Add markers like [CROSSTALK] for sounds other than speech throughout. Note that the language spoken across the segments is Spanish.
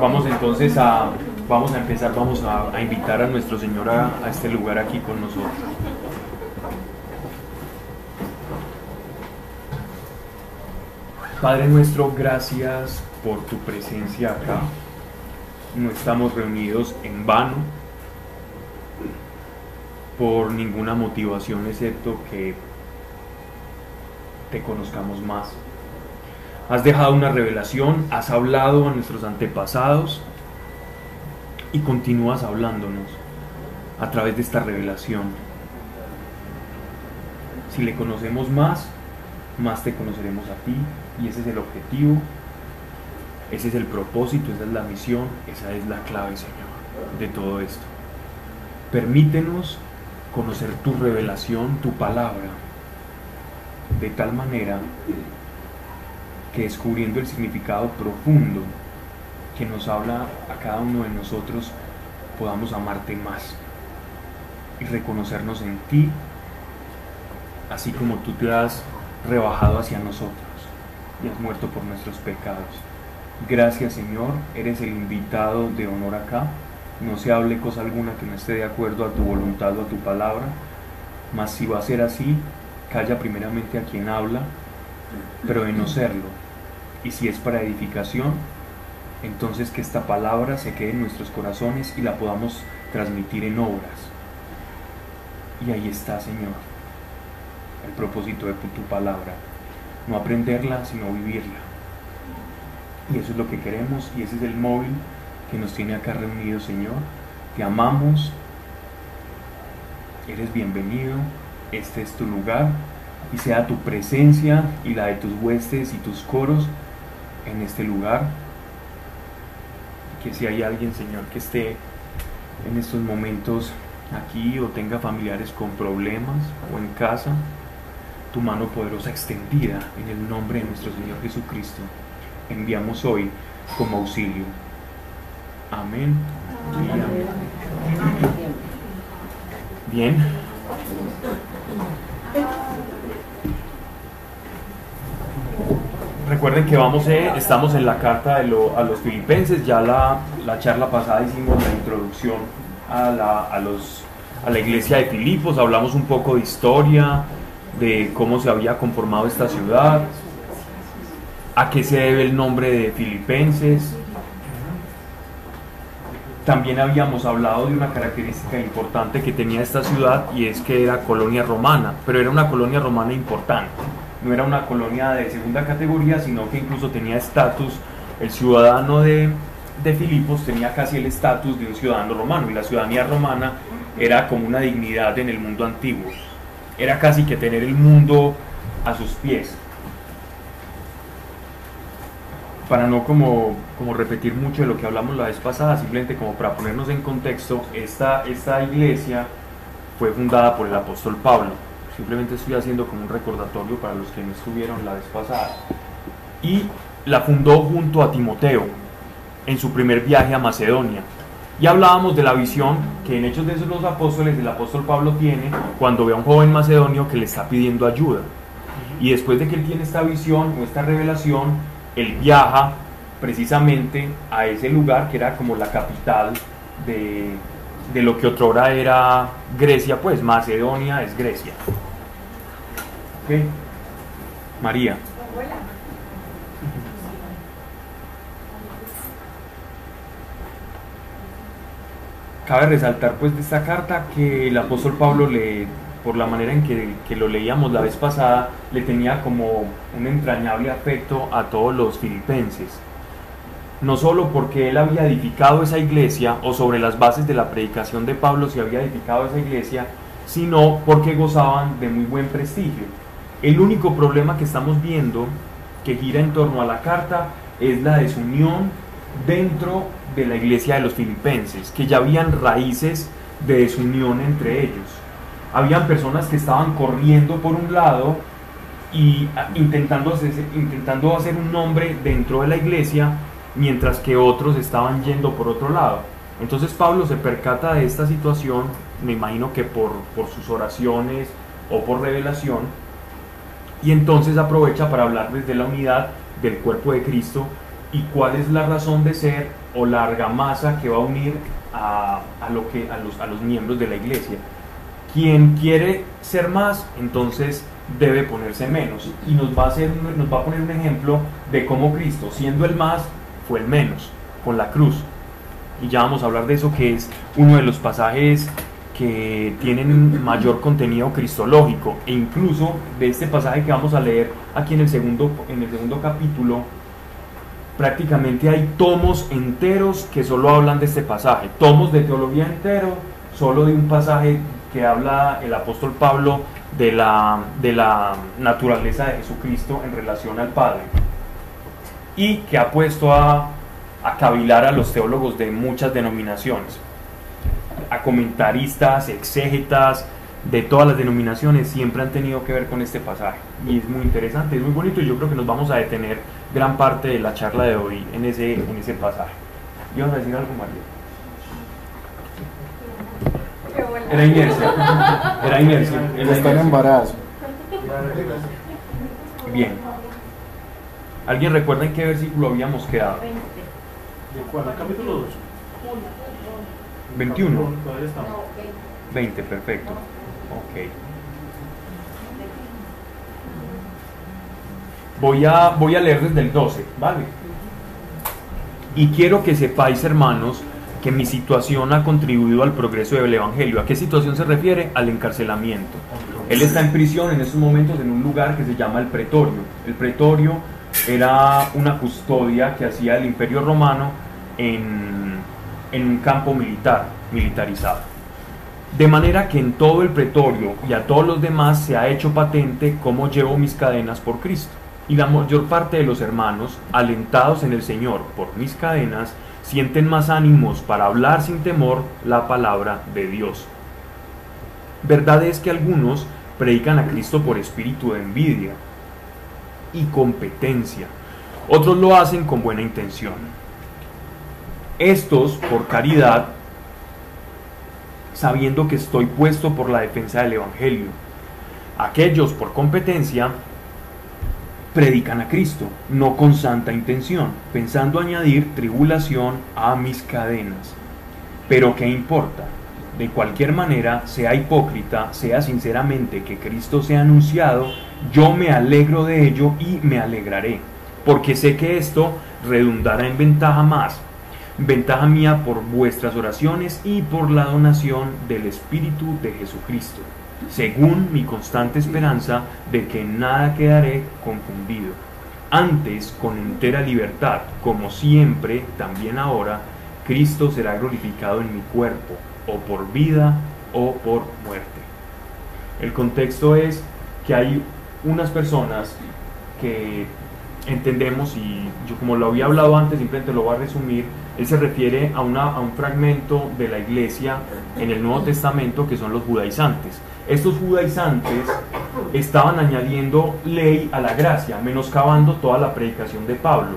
Vamos entonces a, vamos a empezar, vamos a, invitar a nuestro Señor a, a este lugar aquí con nosotros. Padre nuestro, gracias por tu presencia acá. No estamos reunidos en vano por ninguna motivación excepto que te conozcamos más. Has dejado una revelación, has hablado a nuestros antepasados y continúas hablándonos a través de esta revelación. Si le conocemos más, más te conoceremos a ti y ese es el objetivo, ese es el propósito, esa es la misión, esa es la clave, Señor, de todo esto. Permítenos conocer tu revelación, tu palabra, de tal manera que descubriendo el significado profundo que nos habla a cada uno de nosotros, podamos amarte más y reconocernos en ti, así como tú te has rebajado hacia nosotros y has muerto por nuestros pecados. Gracias Señor, eres el invitado de honor acá. No se hable cosa alguna que no esté de acuerdo a tu voluntad o a tu palabra, mas si va a ser así, calla primeramente a quien habla, pero de no serlo. Y si es para edificación, entonces que esta palabra se quede en nuestros corazones y la podamos transmitir en obras. Y ahí está, Señor, el propósito de tu palabra. No aprenderla, sino vivirla. Y eso es lo que queremos y ese es el móvil que nos tiene acá reunidos, Señor. Te amamos. Eres bienvenido. Este es tu lugar. Y sea tu presencia y la de tus huestes y tus coros en este lugar. Que si hay alguien, Señor, que esté en estos momentos aquí o tenga familiares con problemas o en casa, tu mano poderosa extendida en el nombre de nuestro Señor Jesucristo, enviamos hoy como auxilio. Amén. Bien. Recuerden que vamos, eh, estamos en la carta de a los filipenses, ya la, la, charla pasada hicimos la introducción a la, a, los, a la iglesia de Filipos, hablamos un poco de historia, de cómo se había conformado esta ciudad, a qué se debe el nombre de Filipenses, también habíamos hablado de una característica importante que tenía esta ciudad y es que era colonia romana, pero era una colonia romana importante. No era una colonia de segunda categoría, sino que incluso tenía estatus, el ciudadano de, de Filipos tenía casi el estatus de un ciudadano romano y la ciudadanía romana era como una dignidad en el mundo antiguo. Era casi que tener el mundo a sus pies para no como, como repetir mucho de lo que hablamos la vez pasada, simplemente como para ponernos en contexto, esta, esta iglesia fue fundada por el apóstol Pablo. Simplemente estoy haciendo como un recordatorio para los que no estuvieron la vez pasada. Y la fundó junto a Timoteo en su primer viaje a Macedonia. Y hablábamos de la visión que en Hechos de los Apóstoles el apóstol Pablo tiene cuando ve a un joven macedonio que le está pidiendo ayuda. Y después de que él tiene esta visión o esta revelación, él viaja precisamente a ese lugar que era como la capital de, lo que otrora era Grecia, pues Macedonia es Grecia. María. Cabe resaltar pues de esta carta que el apóstol Pablo le por la manera en que, lo leíamos la vez pasada, le tenía como un entrañable afecto a todos los filipenses. No solo porque él había edificado esa iglesia o sobre las bases de la predicación de Pablo se había edificado esa iglesia, sino porque gozaban de muy buen prestigio. El único problema que estamos viendo que gira en torno a la carta es la desunión dentro de la iglesia de los filipenses, que ya habían raíces de desunión entre ellos habían personas que estaban corriendo por un lado y ah, intentando hacer, intentando hacer un nombre dentro de la iglesia, mientras que otros estaban yendo por otro lado. Entonces Pablo se percata de esta situación, me imagino que por, por sus oraciones o por revelación, y entonces aprovecha para hablarles de la unidad del cuerpo de Cristo y cuál es la razón de ser o la argamasa que va a unir a, lo que, a, los, a los miembros de la iglesia. Quien quiere ser más, entonces debe ponerse menos. Y nos va, a hacer, nos va a poner un ejemplo de cómo Cristo, siendo el más, fue el menos, con la cruz. Y ya vamos a hablar de eso, que es uno de los pasajes que tienen mayor contenido cristológico. E incluso de este pasaje que vamos a leer aquí en el segundo, en el segundo capítulo, prácticamente hay tomos enteros que solo hablan de este pasaje. Tomos de teología entero, solo de un pasaje que habla el apóstol Pablo de la, de la naturaleza de Jesucristo en relación al Padre y que ha puesto a, a cavilar a los teólogos de muchas denominaciones, a comentaristas, exégetas, de todas las denominaciones siempre han tenido que ver con este pasaje. Y es muy interesante, es muy bonito y yo creo que nos vamos a detener gran parte de la charla de hoy en ese, en ese pasaje. ¿Ibas a decir algo, María? Era inercia. Era inercia. [LAUGHS] Está en embarazo. Bien. ¿Alguien recuerda en qué versículo habíamos quedado? ¿De cuál? capítulo 2? 21. Todavía estamos. 20, perfecto. Ok. Voy a, voy a leer desde el 12, ¿vale? Y quiero que sepáis, hermanos, que mi situación ha contribuido al progreso del Evangelio. ¿A qué situación se refiere? Al encarcelamiento. Él está en prisión en estos momentos en un lugar que se llama el pretorio. El pretorio era una custodia que hacía el imperio romano en, en un campo militar, militarizado. De manera que en todo el pretorio y a todos los demás se ha hecho patente cómo llevo mis cadenas por Cristo. Y la mayor parte de los hermanos, alentados en el Señor por mis cadenas, sienten más ánimos para hablar sin temor la palabra de Dios. Verdad es que algunos predican a Cristo por espíritu de envidia y competencia. Otros lo hacen con buena intención. Estos por caridad, sabiendo que estoy puesto por la defensa del Evangelio. Aquellos por competencia predican a Cristo, no con santa intención, pensando añadir tribulación a mis cadenas. Pero ¿qué importa? De cualquier manera, sea hipócrita, sea sinceramente que Cristo sea anunciado, yo me alegro de ello y me alegraré, porque sé que esto redundará en ventaja más, ventaja mía por vuestras oraciones y por la donación del Espíritu de Jesucristo según mi constante esperanza de que nada quedaré confundido. Antes, con entera libertad, como siempre, también ahora, Cristo será glorificado en mi cuerpo, o por vida o por muerte. El contexto es que hay unas personas que entendemos, y yo como lo había hablado antes, simplemente lo voy a resumir, él se refiere a, una, a un fragmento de la iglesia en el Nuevo Testamento que son los judaizantes. Estos judaizantes estaban añadiendo ley a la gracia, menoscabando toda la predicación de Pablo.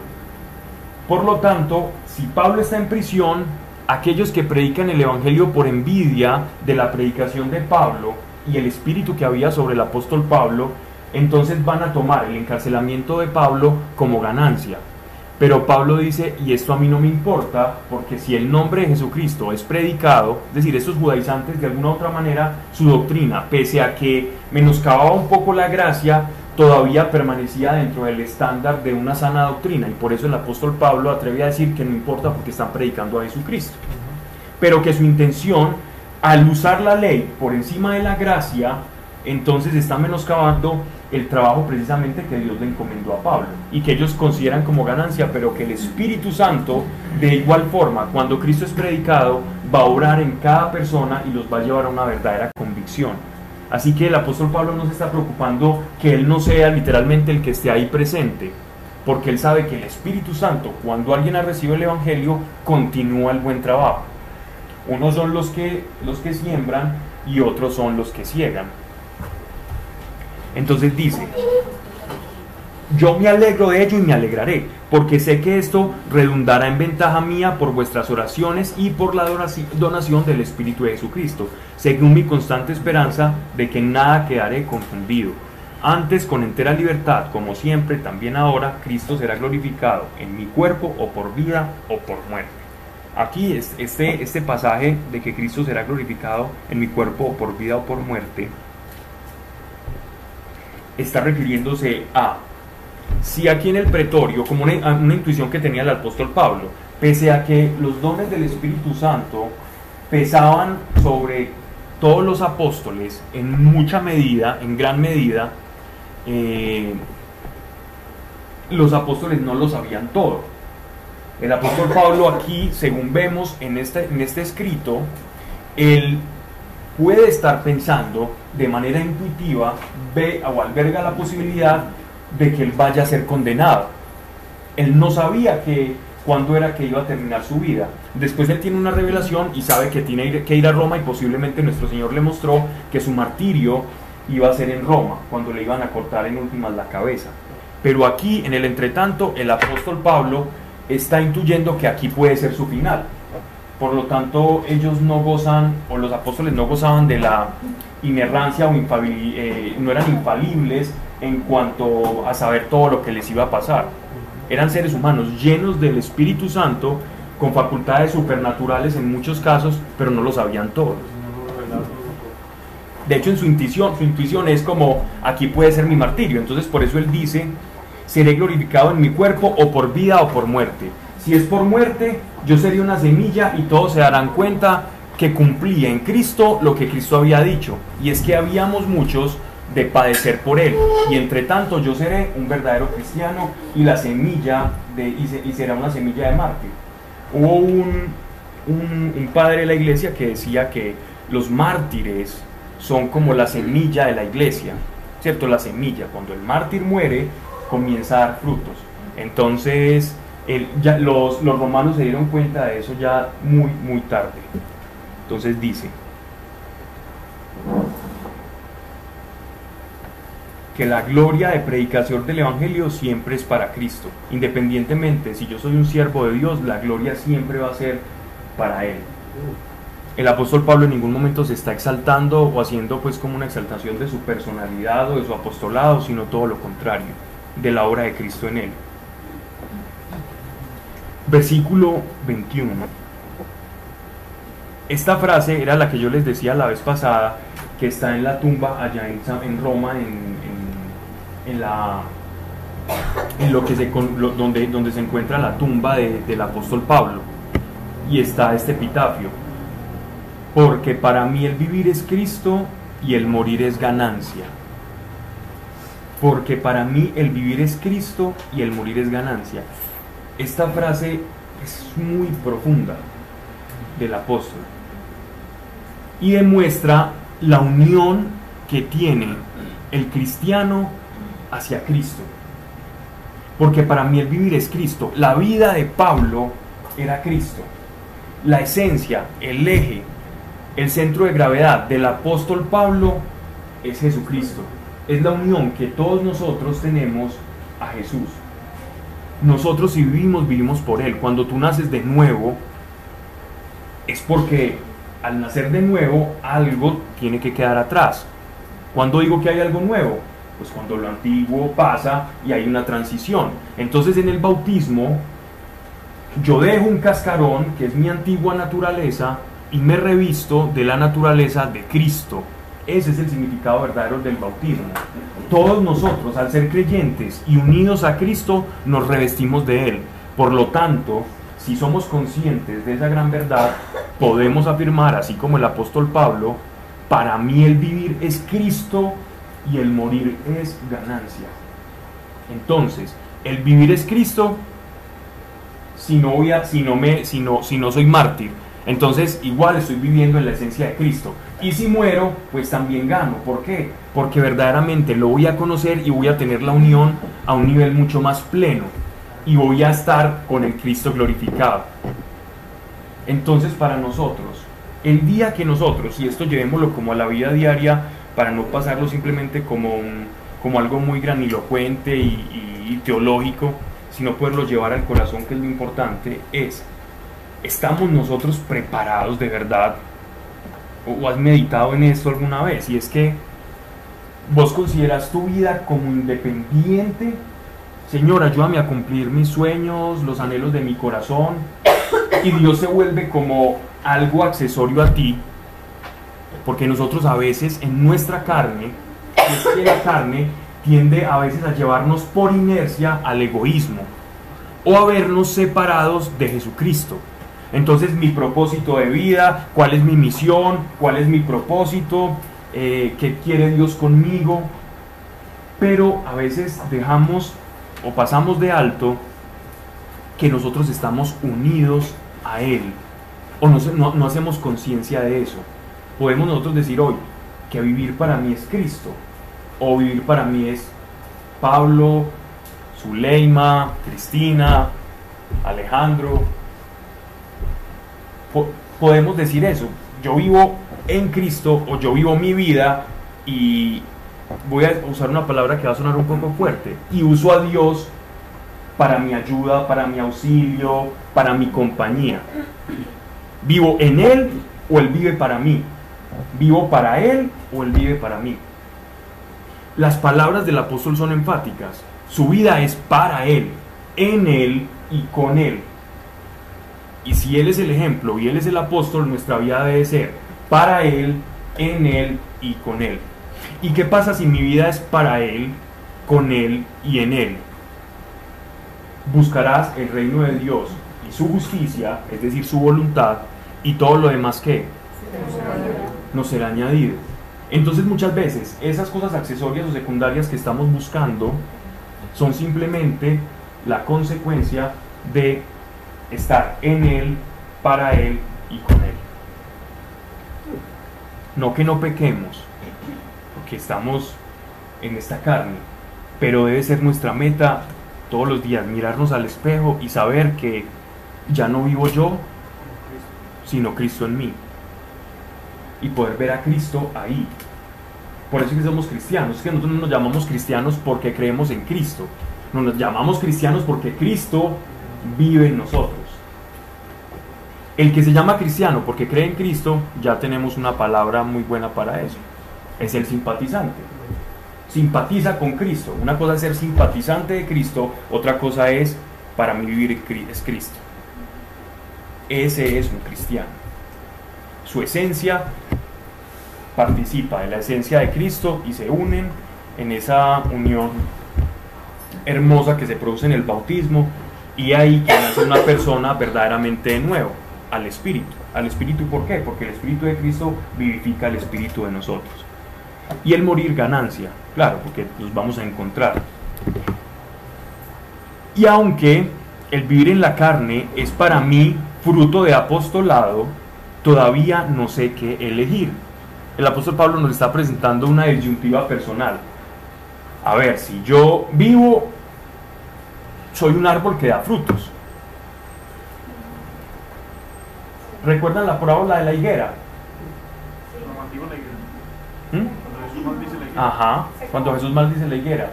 Por lo tanto, si Pablo está en prisión, aquellos que predican el Evangelio por envidia de la predicación de Pablo y el espíritu que había sobre el apóstol Pablo, entonces van a tomar el encarcelamiento de Pablo como ganancia. Pero Pablo dice, y esto a mí no me importa, porque si el nombre de Jesucristo es predicado, es decir, estos judaizantes de alguna u otra manera, su doctrina, pese a que menoscababa un poco la gracia, todavía permanecía dentro del estándar de una sana doctrina. Y por eso el apóstol Pablo atrevía a decir que no importa porque están predicando a Jesucristo. Pero que su intención, al usar la ley por encima de la gracia, entonces está menoscabando el trabajo precisamente que Dios le encomendó a Pablo y que ellos consideran como ganancia, pero que el Espíritu Santo, de igual forma, cuando Cristo es predicado, va a orar en cada persona y los va a llevar a una verdadera convicción. Así que el apóstol Pablo no se está preocupando que él no sea literalmente el que esté ahí presente, porque él sabe que el Espíritu Santo, cuando alguien ha recibido el Evangelio, continúa el buen trabajo. Unos son los que, los que siembran y otros son los que ciegan. Entonces dice, yo me alegro de ello y me alegraré, porque sé que esto redundará en ventaja mía por vuestras oraciones y por la donación del Espíritu de Jesucristo, según mi constante esperanza de que nada quedaré confundido. Antes, con entera libertad, como siempre, también ahora, Cristo será glorificado en mi cuerpo o por vida o por muerte. Aquí este, este pasaje de que Cristo será glorificado en mi cuerpo o por vida o por muerte está refiriéndose a si aquí en el pretorio, como una, una, intuición que tenía el apóstol Pablo, pese a que los dones del Espíritu Santo pesaban sobre todos los apóstoles en mucha medida, en gran medida, eh, los apóstoles no lo sabían todo. El apóstol Pablo aquí, según vemos en este, en este escrito, él puede estar pensando de manera intuitiva, ve o alberga la posibilidad de que él vaya a ser condenado. Él no sabía que cuándo era que iba a terminar su vida. Después él tiene una revelación y sabe que tiene que ir a Roma y posiblemente nuestro Señor le mostró que su martirio iba a ser en Roma, cuando le iban a cortar en últimas la cabeza. Pero aquí, en el entretanto, el apóstol Pablo está intuyendo que aquí puede ser su final. Por lo tanto, ellos no gozan, o los apóstoles no gozaban de la inerrancia o eh, no eran infalibles en cuanto a saber todo lo que les iba a pasar eran seres humanos llenos del Espíritu Santo, con facultades supernaturales en muchos casos, pero no lo sabían todos. De hecho, en su intuición, su intuición es como, aquí puede ser mi martirio. Entonces, por eso él dice, seré glorificado en mi cuerpo o por vida o por muerte. Si es por muerte, yo seré una semilla y todos se darán cuenta que cumplía en Cristo lo que Cristo había dicho. Y es que habíamos muchos de padecer por él. Y entre tanto yo seré un verdadero cristiano y la semilla de, y, será una semilla de mártir. Hubo un, un, padre de la iglesia que decía que los mártires son como la semilla de la iglesia, ¿cierto? La semilla, cuando el mártir muere, comienza a dar frutos. Entonces, ya, los, los romanos se dieron cuenta de eso ya muy, muy tarde. Entonces dice, que la gloria de predicación del Evangelio siempre es para Cristo. Independientemente, si yo soy un siervo de Dios, la gloria siempre va a ser para Él. El apóstol Pablo en ningún momento se está exaltando o haciendo pues como una exaltación de su personalidad o de su apostolado, sino todo lo contrario, de la obra de Cristo en Él. Versículo 21. Esta frase era la que yo les decía la vez pasada, que está en la tumba allá en, Roma, en, en, la, en lo que se, donde, donde se encuentra la tumba del apóstol Pablo. Y está este epitafio. Porque para mí el vivir es Cristo y el morir es ganancia. Porque para mí el vivir es Cristo y el morir es ganancia. Esta frase es muy profunda del apóstol y demuestra la unión que tiene el cristiano hacia Cristo. Porque para mí el vivir es Cristo. La vida de Pablo era Cristo. La esencia, el eje, el centro de gravedad del apóstol Pablo es Jesucristo. Es la unión que todos nosotros tenemos a Jesús. Nosotros si vivimos, vivimos por Él. Cuando tú naces de nuevo, es porque al nacer de nuevo algo tiene que quedar atrás. Cuando digo que hay algo nuevo? pues cuando lo antiguo pasa y hay una transición. Entonces en el bautismo yo dejo un cascarón, que es mi antigua naturaleza, y me revisto de la naturaleza de Cristo. Ese es el significado verdadero del bautismo. Todos nosotros, al ser creyentes y unidos a Cristo, nos revestimos de Él. Por lo tanto, si somos conscientes de esa gran verdad, podemos afirmar, así como el apóstol Pablo, para mí el vivir es Cristo y el morir es ganancia. Entonces, el vivir es Cristo si no, voy a, si no, me, si no, si no soy mártir. Entonces, igual estoy viviendo en la esencia de Cristo. Y si muero, pues también gano. ¿Por qué? Porque verdaderamente lo voy a conocer y voy a tener la unión a un nivel mucho más pleno. Y voy a estar con el Cristo glorificado. Entonces, para nosotros, el día que nosotros, y esto llevémoslo como a la vida diaria, para no pasarlo simplemente como, como algo muy granilocuente y, teológico, sino poderlo llevar al corazón, que es lo importante, es, ¿estamos nosotros preparados de verdad? ¿O has meditado en esto alguna vez? Y es que vos consideras tu vida como independiente. Señor, ayúdame a cumplir mis sueños, los anhelos de mi corazón. Y Dios se vuelve como algo accesorio a ti. Porque nosotros a veces en nuestra carne, la carne tiende a veces a llevarnos por inercia al egoísmo o a vernos separados de Jesucristo. Entonces mi propósito de vida, cuál es mi misión, cuál es mi propósito, eh, qué quiere Dios conmigo. Pero a veces dejamos o pasamos de alto que nosotros estamos unidos a Él. O no, no, hacemos conciencia de eso. Podemos nosotros decir hoy que vivir para mí es Cristo. O vivir para mí es Pablo, Zuleima, Cristina, Alejandro, podemos decir eso. Yo vivo en Cristo o yo vivo mi vida y voy a usar una palabra que va a sonar un poco fuerte y uso a Dios para mi ayuda, para mi auxilio, para mi compañía. Vivo en Él o Él vive para mí. Vivo para Él o Él vive para mí. Las palabras del apóstol son enfáticas. Su vida es para Él, en Él y con Él. Y si Él es el ejemplo y Él es el apóstol, nuestra vida debe ser para Él, en Él y con Él. ¿Y qué pasa si mi vida es para Él, con Él y en Él? Buscarás el reino de Dios y su justicia, es decir, su voluntad, y todo lo demás que no será añadido. Entonces muchas veces esas cosas accesorias o secundarias que estamos buscando son simplemente la consecuencia de estar en Él, para Él y con Él. No que no pequemos, porque estamos en esta carne, pero debe ser nuestra meta todos los días mirarnos al espejo y saber que ya no vivo yo, sino Cristo en mí. Y poder ver a Cristo ahí. Por eso es que somos cristianos. Es que nosotros no nos llamamos cristianos porque creemos en Cristo. No nos llamamos cristianos porque Cristo vive en nosotros. El que se llama cristiano porque cree en Cristo, ya tenemos una palabra muy buena para eso. Es el simpatizante. Simpatiza con Cristo. Una cosa es ser simpatizante de Cristo, otra cosa es para mí vivir es Cristo. Ese es un cristiano. Su esencia participa de la esencia de Cristo y se unen en esa unión hermosa que se produce en el bautismo y ahí que nace una persona verdaderamente de nuevo al Espíritu. Al Espíritu, ¿por qué? Porque el Espíritu de Cristo vivifica el Espíritu de nosotros. Y el morir ganancia, claro, porque nos vamos a encontrar. Y aunque el vivir en la carne es para mí fruto de apostolado, todavía no sé qué elegir. El apóstol Pablo nos está presentando una disyuntiva personal. A ver, si yo vivo, soy un árbol que da frutos. ¿Recuerdan la parábola de la higuera? ¿Mm? Ajá, cuando Jesús maldice la higuera.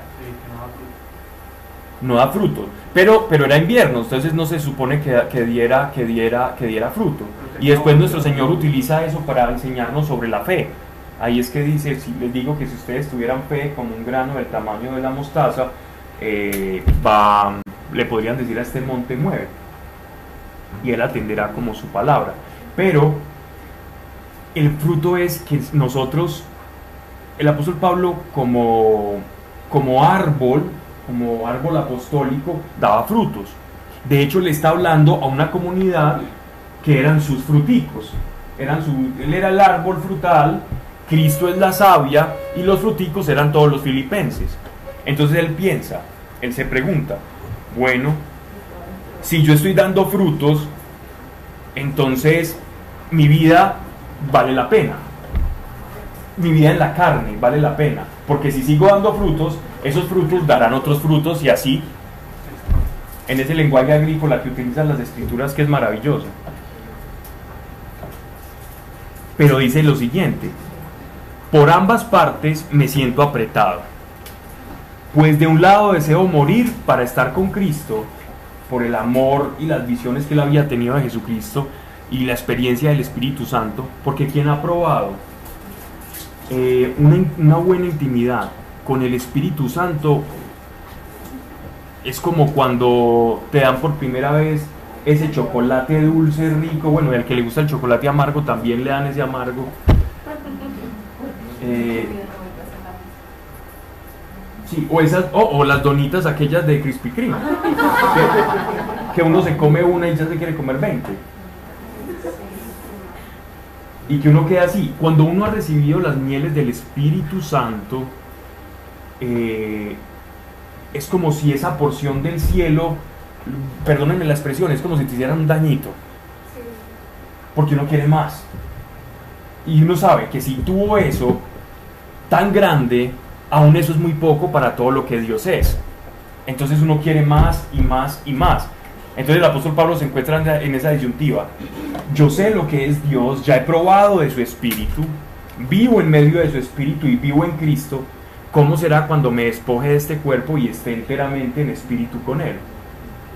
No da fruto. Pero, pero era invierno, entonces no se supone que, que, diera, que, diera, que diera fruto. Y después nuestro Señor utiliza eso para enseñarnos sobre la fe. Ahí es que dice, si les digo que si ustedes tuvieran fe como un grano del tamaño de la mostaza, eh, va, le podrían decir a este monte mueve y él atenderá como su palabra. Pero el fruto es que nosotros, el apóstol Pablo como, como árbol, como árbol apostólico, daba frutos. De hecho, le está hablando a una comunidad que eran sus fruticos. Eran su, él era el árbol frutal, Cristo es la savia y los fruticos eran todos los filipenses. Entonces él piensa, él se pregunta, bueno, si yo estoy dando frutos, entonces mi vida vale la pena. Mi vida en la carne vale la pena. Porque si sigo dando frutos, esos frutos darán otros frutos y así, en ese lenguaje agrícola que utilizan las escrituras, que es maravilloso. Pero dice lo siguiente, por ambas partes me siento apretado, pues de un lado deseo morir para estar con Cristo, por el amor y las visiones que él había tenido de Jesucristo y la experiencia del Espíritu Santo, porque quien ha probado eh, una, una buena intimidad con el Espíritu Santo es como cuando te dan por primera vez ese chocolate dulce rico, bueno, al que le gusta el chocolate amargo también le dan ese amargo. Eh, sí, o, esas, o, o las donitas aquellas de Krispy Kreme, que, que uno se come una y ya se quiere comer 20. Y que uno queda así. Cuando uno ha recibido las mieles del Espíritu Santo, eh, es como si esa porción del cielo, perdónenme la expresión, es como si te hicieran un dañito. Porque uno quiere más. Y uno sabe que si tuvo eso tan grande, aún eso es muy poco para todo lo que Dios es. Entonces uno quiere más y más y más. Entonces el apóstol Pablo se encuentra en- esa disyuntiva. Yo sé lo que es Dios, ya he probado de su espíritu, vivo en medio de su espíritu y vivo en Cristo. ¿Cómo será cuando me despoje de este cuerpo y esté enteramente en espíritu con Él?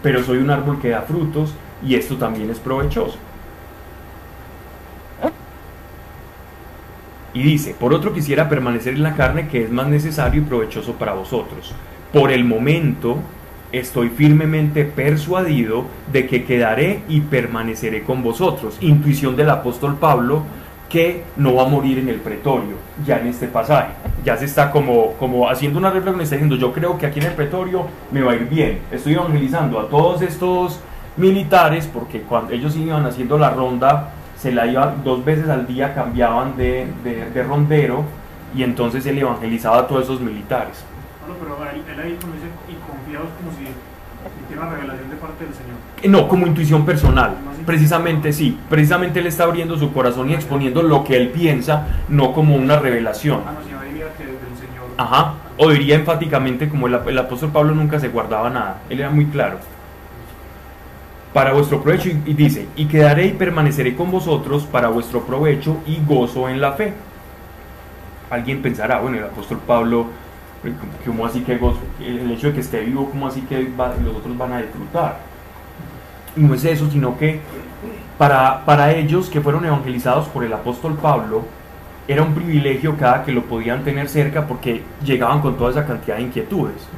Pero soy un árbol que da frutos y esto también es provechoso. Y dice, por otro quisiera permanecer en la carne que es más necesario y provechoso para vosotros. Por el momento estoy firmemente persuadido de que quedaré y permaneceré con vosotros. Intuición del apóstol Pablo que no va a morir en el pretorio, ya en este pasaje. Ya se está como, como haciendo una reflexión, está diciendo, yo creo que aquí en el pretorio me va a ir bien. Estoy evangelizando a todos estos militares, porque cuando ellos iban haciendo la ronda, se la iban dos veces al día, cambiaban de, de- de rondero, y entonces él evangelizaba a todos esos militares. Bueno, pero él, él ahí cuando dice y confiados como si una revelación de parte del Señor. Eh, No, como intuición personal. Precisamente sí. Precisamente él está abriendo su corazón y exponiendo lo que él piensa, no como una revelación. Ah, no, si no diría que del Señor. Ajá. O diría enfáticamente como el apóstol Pablo nunca se guardaba nada. Él era muy claro. Para vuestro provecho, y, y dice, y quedaré y permaneceré con vosotros para vuestro provecho y gozo en la fe. Alguien pensará, bueno, el apóstol Pablo, ¿cómo así que? El hecho de que esté vivo, ¿cómo así que los otros van a disfrutar? Y no es eso, sino que para, para ellos que fueron evangelizados por el apóstol Pablo, era un privilegio cada que lo podían tener cerca porque llegaban con toda esa cantidad de inquietudes.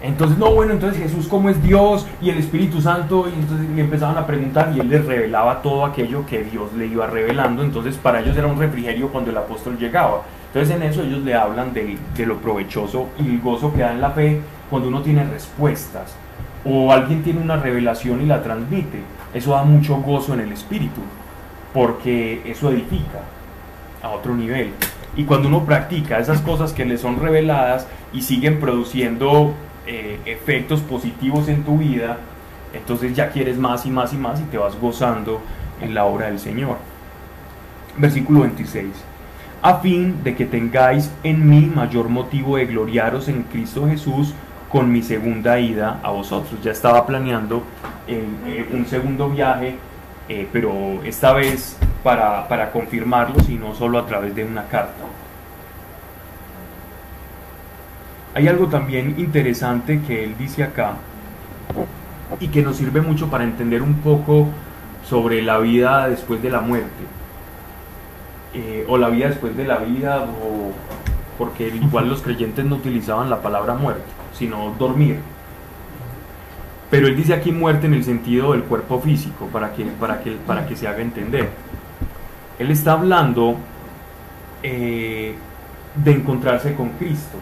Entonces, no, bueno, entonces Jesús cómo es Dios y el Espíritu Santo, y entonces empezaban a preguntar y él les revelaba todo aquello que Dios le iba revelando, entonces para ellos era un refrigerio cuando el apóstol llegaba. Entonces en eso ellos le hablan de, lo provechoso y el gozo que da en la fe cuando uno tiene respuestas o alguien tiene una revelación y la transmite. Eso da mucho gozo en el espíritu porque eso edifica a otro nivel. Y cuando uno practica esas cosas que le son reveladas y siguen produciendo eh, efectos positivos en tu vida, entonces ya quieres más y más y más y te vas gozando en la obra del Señor. Versículo 26. A fin de que tengáis en mí mayor motivo de gloriaros en Cristo Jesús con mi segunda ida a vosotros. Ya estaba planeando eh, eh, un segundo viaje, eh, pero esta vez para, para confirmarlos y no solo a través de una carta. Hay algo también interesante que él dice acá y que nos sirve mucho para entender un poco sobre la vida después de la muerte. Eh, o la vida después de la vida, o porque igual los creyentes no utilizaban la palabra muerte, sino dormir. Pero él dice aquí muerte en el sentido del cuerpo físico, para que, para que, para que se haga entender. Él está hablando eh, de encontrarse con Cristo.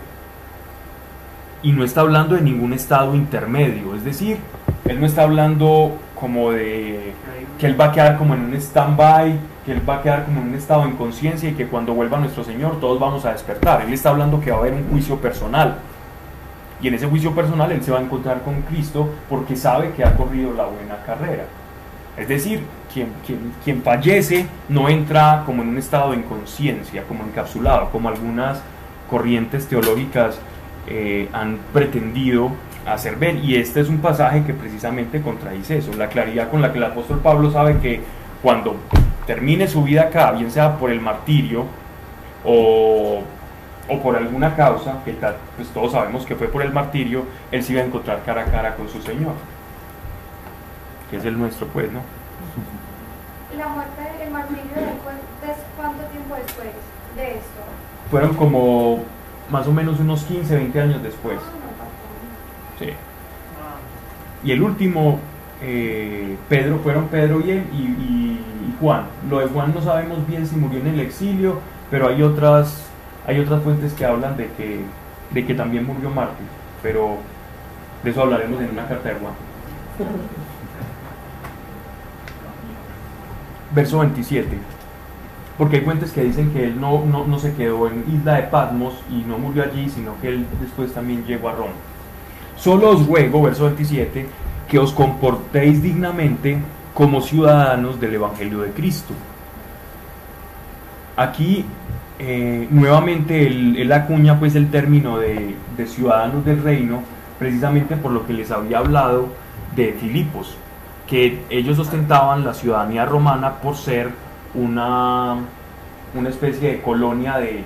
Y no está hablando de ningún estado intermedio. Es decir, él no está hablando como de que él va a quedar como en un stand-by, que él va a quedar como en un estado de inconsciencia y que cuando vuelva nuestro Señor todos vamos a despertar. Él está hablando que va a haber un juicio personal. Y en ese juicio personal él se va a encontrar con Cristo porque sabe que ha corrido la buena carrera. Es decir, quien, quien, quien fallece no entra como en un estado de inconsciencia, como encapsulado, como algunas corrientes teológicas eh, han pretendido hacer ver. Y este es un pasaje que precisamente contradice eso, la claridad con la que el apóstol Pablo sabe que cuando termine su vida acá, bien sea por el martirio o, o por alguna causa, que tal, pues todos sabemos que fue por el martirio, él se iba a encontrar cara a cara con su Señor, que es el nuestro, pues, ¿no? [LAUGHS] La muerte, el martirio cuánto tiempo después. de esto? Fueron como más o menos unos 15, 20 años después. Sí. Y el último, eh, Pedro, fueron Pedro y él y Juan. Lo de Juan no sabemos bien si murió en el exilio, pero hay otras, hay otras fuentes que hablan de que, de que también murió mártir. Pero de eso hablaremos en una carta de Juan. Verso 27. Porque hay fuentes que dicen que él no, no, no se quedó en isla de Patmos y no murió allí, sino que él después también llegó a Roma. Solo os ruego, verso 27, que os comportéis dignamente como ciudadanos del Evangelio de Cristo. Aquí eh, nuevamente él, él acuña pues el término de, de ciudadanos del reino, precisamente por lo que les había hablado de Filipos, que ellos ostentaban la ciudadanía romana por ser una, una especie de colonia de,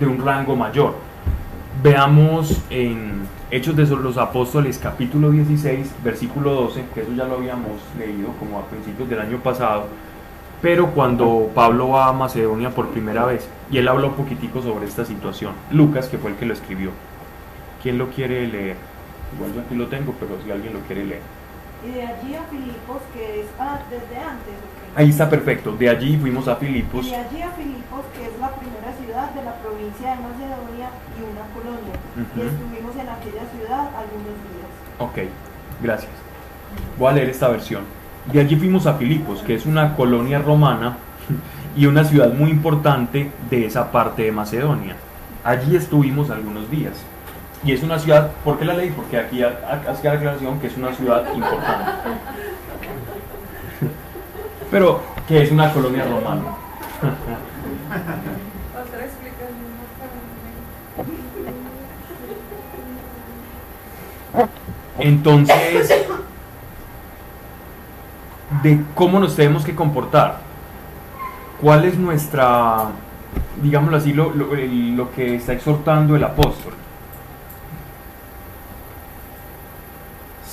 de un rango mayor. Veamos en Hechos de los Apóstoles capítulo 16, versículo 12, que eso ya lo habíamos leído como a principios del año pasado, pero cuando Pablo va a Macedonia por primera vez, y él habla un poquitico sobre esta situación, Lucas, que fue el que lo escribió. ¿Quién lo quiere leer? Igual yo aquí lo tengo, pero si alguien lo quiere leer. Y de allí a Filipos, que es ah, desde antes. ¿o qué? Ahí está perfecto, de allí fuimos a Filipos. Y de allí a Filipos, que es la primera ciudad de la provincia de Macedonia y una colonia. Y Ujú. estuvimos en aquella ciudad algunos días. Ok, gracias. Voy a leer esta versión. De allí fuimos a Filipos, que es una colonia romana [LAUGHS] y una ciudad muy importante de esa parte de Macedonia. Allí estuvimos algunos días. Y es una ciudad, ¿por qué la leí? Porque aquí ha- ha- hace la aclaración que es una ciudad importante. Pero que es una colonia romana. Entonces, de cómo nos tenemos que comportar. ¿Cuál es nuestra, digámoslo así, lo que está exhortando el apóstol?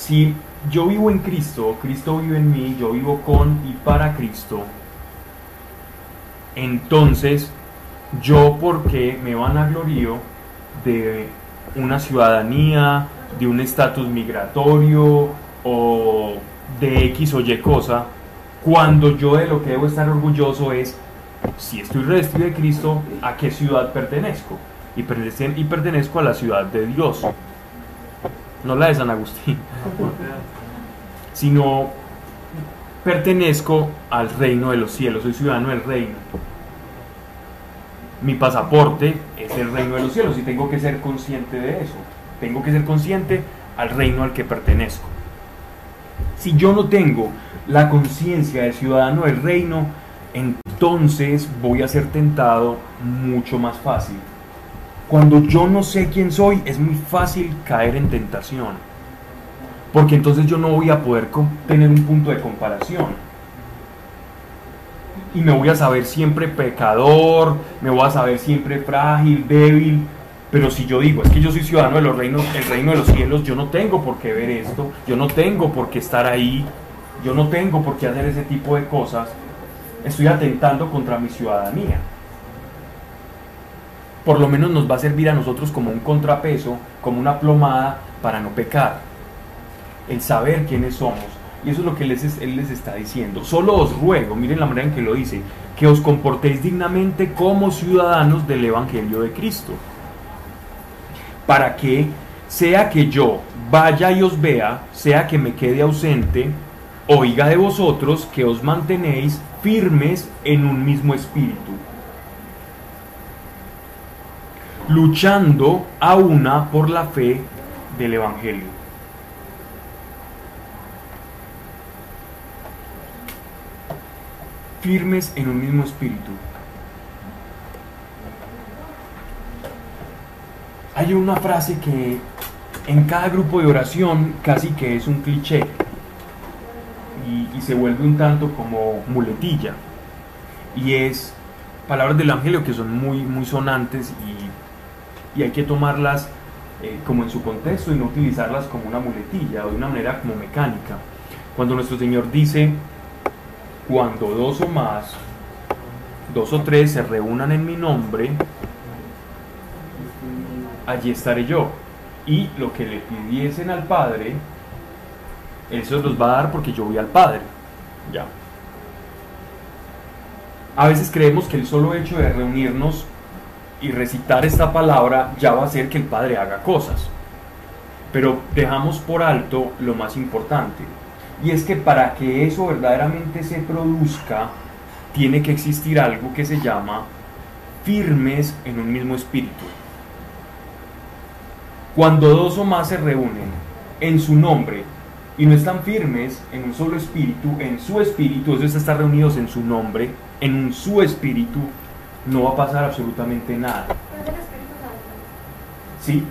Si yo vivo en Cristo, Cristo vive en mí, yo vivo con y para Cristo, entonces yo porque me vanaglorio de una ciudadanía, de un estatus migratorio o de X o Y cosa, cuando yo de lo que debo estar orgulloso es, si estoy revestido de Cristo, ¿a qué ciudad pertenezco? Y pertenezco a la ciudad de Dios, no la de San Agustín, sino pertenezco al reino de los cielos, soy ciudadano del reino. Mi pasaporte es el reino de los cielos y tengo que ser consciente de eso. Tengo que ser consciente al reino al que pertenezco. Si yo no tengo la conciencia de ciudadano del reino, entonces voy a ser tentado mucho más fácil. Cuando yo no sé quién soy, es muy fácil caer en tentación. Porque entonces yo no voy a poder tener un punto de comparación. Y me voy a saber siempre pecador, me voy a saber siempre frágil, débil. Pero si yo digo, es que yo soy ciudadano de los el reino de los cielos, yo no tengo por qué ver esto, yo no tengo por qué estar ahí, yo no tengo por qué hacer ese tipo de cosas, estoy atentando contra mi ciudadanía. Por lo menos nos va a servir a nosotros como un contrapeso, como una plomada para no pecar. El saber quiénes somos. Y eso es lo que él les está diciendo. Solo os ruego, miren la manera en que lo dice, que os comportéis dignamente como ciudadanos del Evangelio de Cristo. Para que, sea que yo vaya y os vea, sea que me quede ausente, oiga de vosotros que os mantenéis firmes en un mismo espíritu, luchando a una por la fe del Evangelio. Firmes en un mismo espíritu. Hay una frase que en cada grupo de oración casi que es un cliché y, se vuelve un tanto como muletilla. Y es palabras del Evangelio que son muy, muy sonantes y, y hay que tomarlas eh, como en su contexto y no utilizarlas como una muletilla o de una manera como mecánica. Cuando nuestro Señor dice, cuando dos o más dos o tres se reúnan en mi nombre, allí estaré yo. Y lo que le pidiesen al Padre, eso los va a dar porque yo voy al Padre. Ya. A veces creemos que el solo hecho de reunirnos y recitar esta palabra ya va a hacer que el Padre haga cosas. Pero dejamos por alto lo más importante. Y es que para que eso verdaderamente se produzca, tiene que existir algo que se llama firmes en un mismo espíritu. Cuando dos o más se reúnen en su nombre y no están firmes en un solo espíritu, en su espíritu, eso es estar reunidos en su nombre, en su espíritu, no va a pasar absolutamente nada. ¿Sí?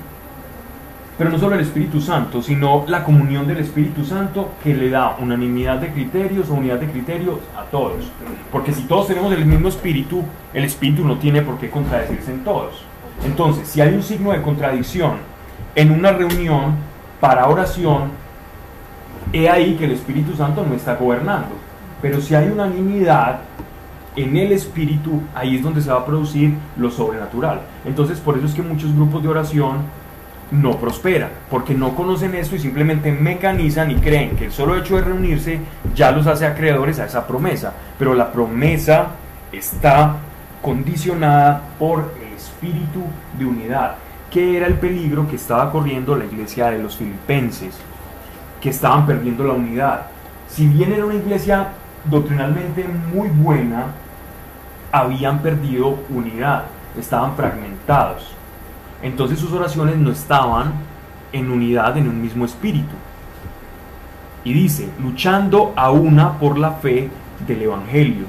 Pero no solo el Espíritu Santo, sino la comunión del Espíritu Santo que le da unanimidad de criterios o unidad de criterios a todos. Porque si todos tenemos el mismo espíritu, el espíritu no tiene por qué contradecirse en todos. Entonces, si hay un signo de contradicción en una reunión para oración, he ahí que el Espíritu Santo no está gobernando. Pero si hay unanimidad en el espíritu, ahí es donde se va a producir lo sobrenatural. Entonces, por eso es que muchos grupos de oración no prosperan, porque no conocen esto y simplemente mecanizan y creen que el solo hecho de reunirse ya los hace acreedores a esa promesa. Pero la promesa está condicionada por el espíritu de unidad, que era el peligro que estaba corriendo la iglesia de los filipenses, que estaban perdiendo la unidad. Si bien era una iglesia doctrinalmente muy buena, habían perdido unidad, estaban fragmentados. Entonces sus oraciones no estaban en unidad, en un mismo espíritu. Y dice, luchando a una por la fe del Evangelio,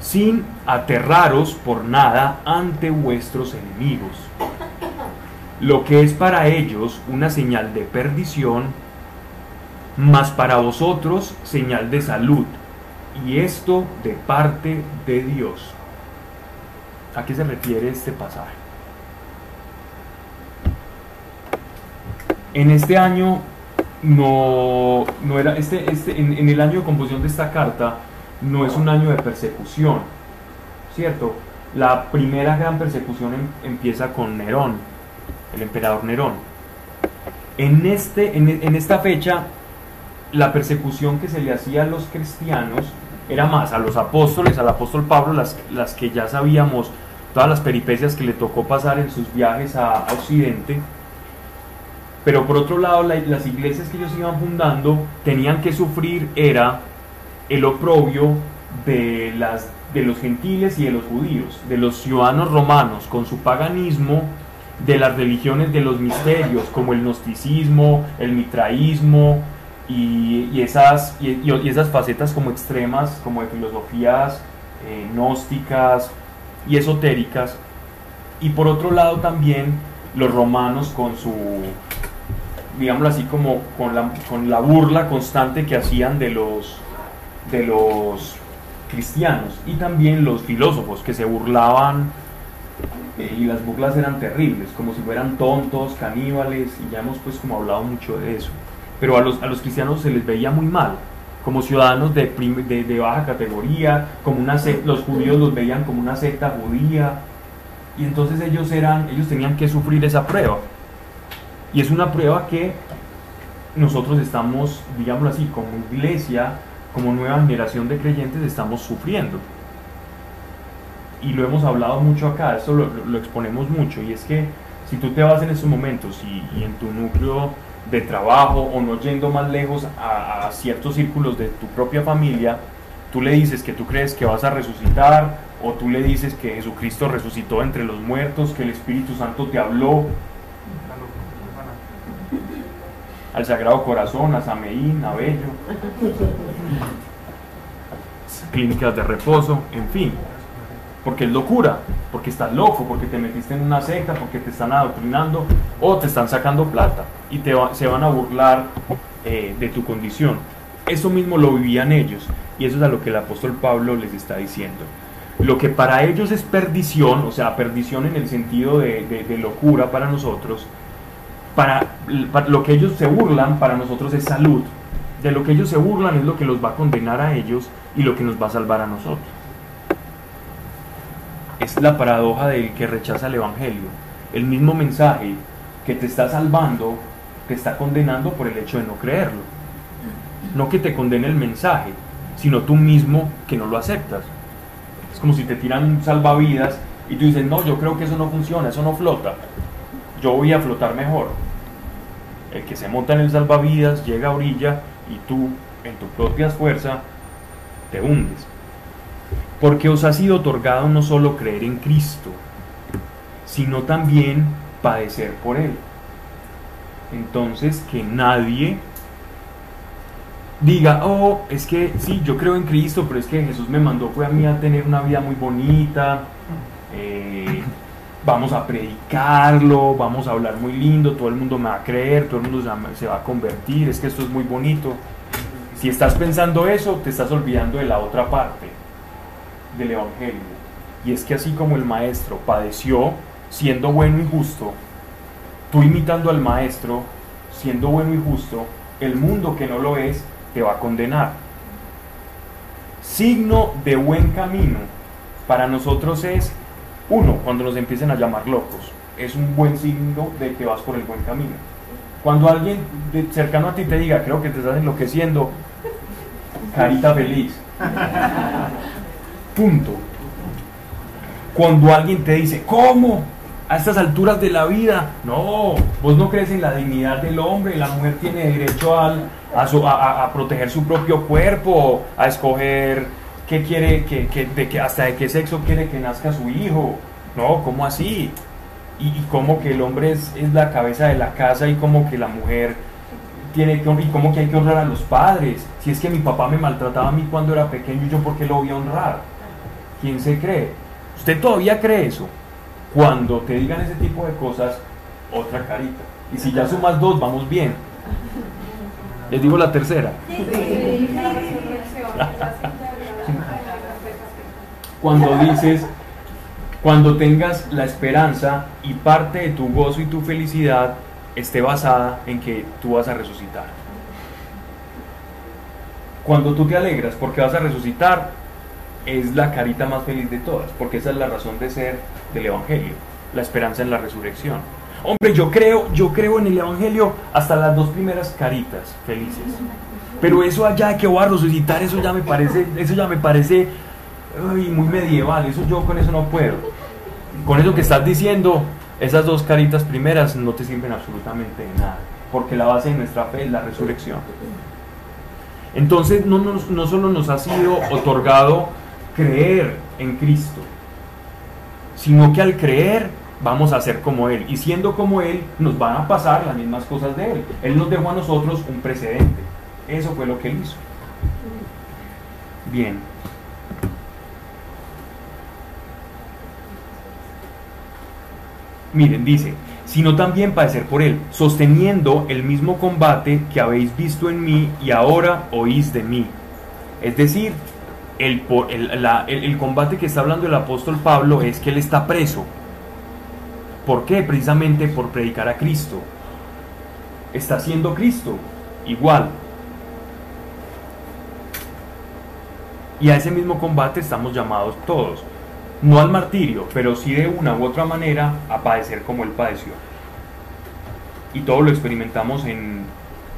sin aterraros por nada ante vuestros enemigos. Lo que es para ellos una señal de perdición, mas para vosotros señal de salud, y esto de parte de Dios. ¿A qué se refiere este pasaje? En este año no, no era, este, este, en, el año de composición de esta carta no es un año de persecución, ¿cierto? La primera gran persecución em- empieza con Nerón, el emperador Nerón. En, este, en, en esta fecha, la persecución que se le hacía a los cristianos era más a los apóstoles, al apóstol Pablo, las, las que ya sabíamos, todas las peripecias que le tocó pasar en sus viajes a, Occidente. Pero por otro lado, la- las iglesias que ellos iban fundando tenían que sufrir era el oprobio de, las, de los gentiles y de los judíos, de los ciudadanos romanos con su paganismo, de las religiones de los misterios como el gnosticismo, el mitraísmo y, esas, y esas facetas como extremas, como de filosofías eh, gnósticas y esotéricas. Y por otro lado también los romanos con su, digámoslo así, como con la, con la burla constante que hacían de los, de los cristianos y también los filósofos que se burlaban eh, y las burlas eran terribles, como si fueran tontos, caníbales, y ya hemos pues como hablado mucho de eso. Pero a los, a los cristianos se les veía muy mal, como ciudadanos de, de, baja categoría, como una sec- los judíos los veían como una secta judía, y entonces ellos eran, ellos tenían que sufrir esa prueba. Y es una prueba que nosotros estamos, digámoslo así, como iglesia, como nueva generación de creyentes, estamos sufriendo. Y lo hemos hablado mucho acá, esto lo, lo- lo exponemos mucho, y es que si tú te vas en estos momentos y, y en tu núcleo de trabajo o no yendo más lejos a, ciertos círculos de tu propia familia, tú le dices que tú crees que vas a resucitar o tú le dices que Jesucristo resucitó entre los muertos, que el Espíritu Santo te habló al Sagrado Corazón, a Sameín, a Bello, [LAUGHS] clínicas de reposo, en fin, porque es locura, porque estás loco, porque te metiste en una secta, porque te están adoctrinando o te están sacando plata y te se van a burlar eh, de tu condición. Eso mismo lo vivían ellos y eso es a lo que el apóstol Pablo les está diciendo. Lo que para ellos es perdición, o sea, perdición en el sentido de locura para nosotros, para, para lo que ellos se burlan para nosotros es salud. De lo que ellos se burlan es lo que los va a condenar a ellos y lo que nos va a salvar a nosotros. Es la paradoja del que rechaza el Evangelio. El mismo mensaje que te está salvando, te está condenando por el hecho de no creerlo. No que te condene el mensaje, sino tú mismo que no lo aceptas. Es como si te tiran un salvavidas y tú dices, no, yo creo que eso no funciona, eso no flota. Yo voy a flotar mejor. El que se monta en el salvavidas llega a orilla y tú, en tu propia fuerza, te hundes. Porque os ha sido otorgado no solo creer en Cristo, sino también padecer por Él. Entonces, que nadie diga, oh, es que sí, yo creo en Cristo, pero es que Jesús me mandó fue a mí a tener una vida muy bonita, eh, vamos a predicarlo, vamos a hablar muy lindo, todo el mundo me va a creer, todo el mundo se va- se va a convertir, es que esto es muy bonito. Si estás pensando eso, te estás olvidando de la otra parte del Evangelio. Y es que así como el Maestro padeció siendo bueno y justo, tú imitando al Maestro, siendo bueno y justo, el mundo que no lo es te va a condenar. Signo de buen camino para nosotros es, uno, cuando nos empiecen a llamar locos, es un buen signo de que vas por el buen camino. Cuando alguien de- cercano a ti te diga, creo que te estás enloqueciendo, carita feliz. Punto. Cuando alguien te dice, ¿cómo? A estas alturas de la vida, no, vos no crees en la dignidad del hombre, la mujer tiene derecho al- a, su- a- proteger su propio cuerpo, a escoger qué quiere, que, que- de que, hasta de qué sexo quiere que nazca su hijo. No, ¿cómo así? Y, y cómo que el hombre es, es la cabeza de la casa y como que la mujer tiene que, y cómo que hay que honrar a los padres. Si es que mi papá me maltrataba a mí cuando era pequeño, ¿yo por qué lo voy a honrar? ¿Quién se cree? ¿Usted todavía cree eso? Cuando te digan ese tipo de cosas, otra carita. Y si ya sumas dos, vamos bien. Les digo la tercera. Cuando dices, cuando tengas la esperanza y parte de tu gozo y tu felicidad esté basada en que tú vas a resucitar. Cuando tú te alegras porque vas a resucitar, es la carita más feliz de todas, porque esa es la razón de ser del Evangelio, la esperanza en la resurrección. Hombre, yo creo, yo creo en el Evangelio hasta las dos primeras caritas felices. Pero eso allá de que voy a resucitar, eso ya me parece, eso ya me parece ay, muy medieval, eso yo con eso no puedo. Con eso que estás diciendo, esas dos caritas primeras no te sirven absolutamente de nada, porque la base de nuestra fe es la resurrección. Entonces no, nos- no solo nos ha sido otorgado creer en Cristo, sino que al creer vamos a ser como Él. Y siendo como Él, nos van a pasar las mismas cosas de Él. Él nos dejó a nosotros un precedente. Eso fue lo que Él hizo. Bien. Miren, dice, sino también padecer por él, sosteniendo el mismo combate que habéis visto en mí y ahora oís de mí. Es decir, el, el- la- el combate que está hablando el apóstol Pablo es que él está preso. ¿Por qué? Precisamente por predicar a Cristo. Está siendo Cristo, igual. Y a ese mismo combate estamos llamados todos no al martirio, pero sí de una u otra manera a padecer como él padeció. Y todo lo experimentamos en,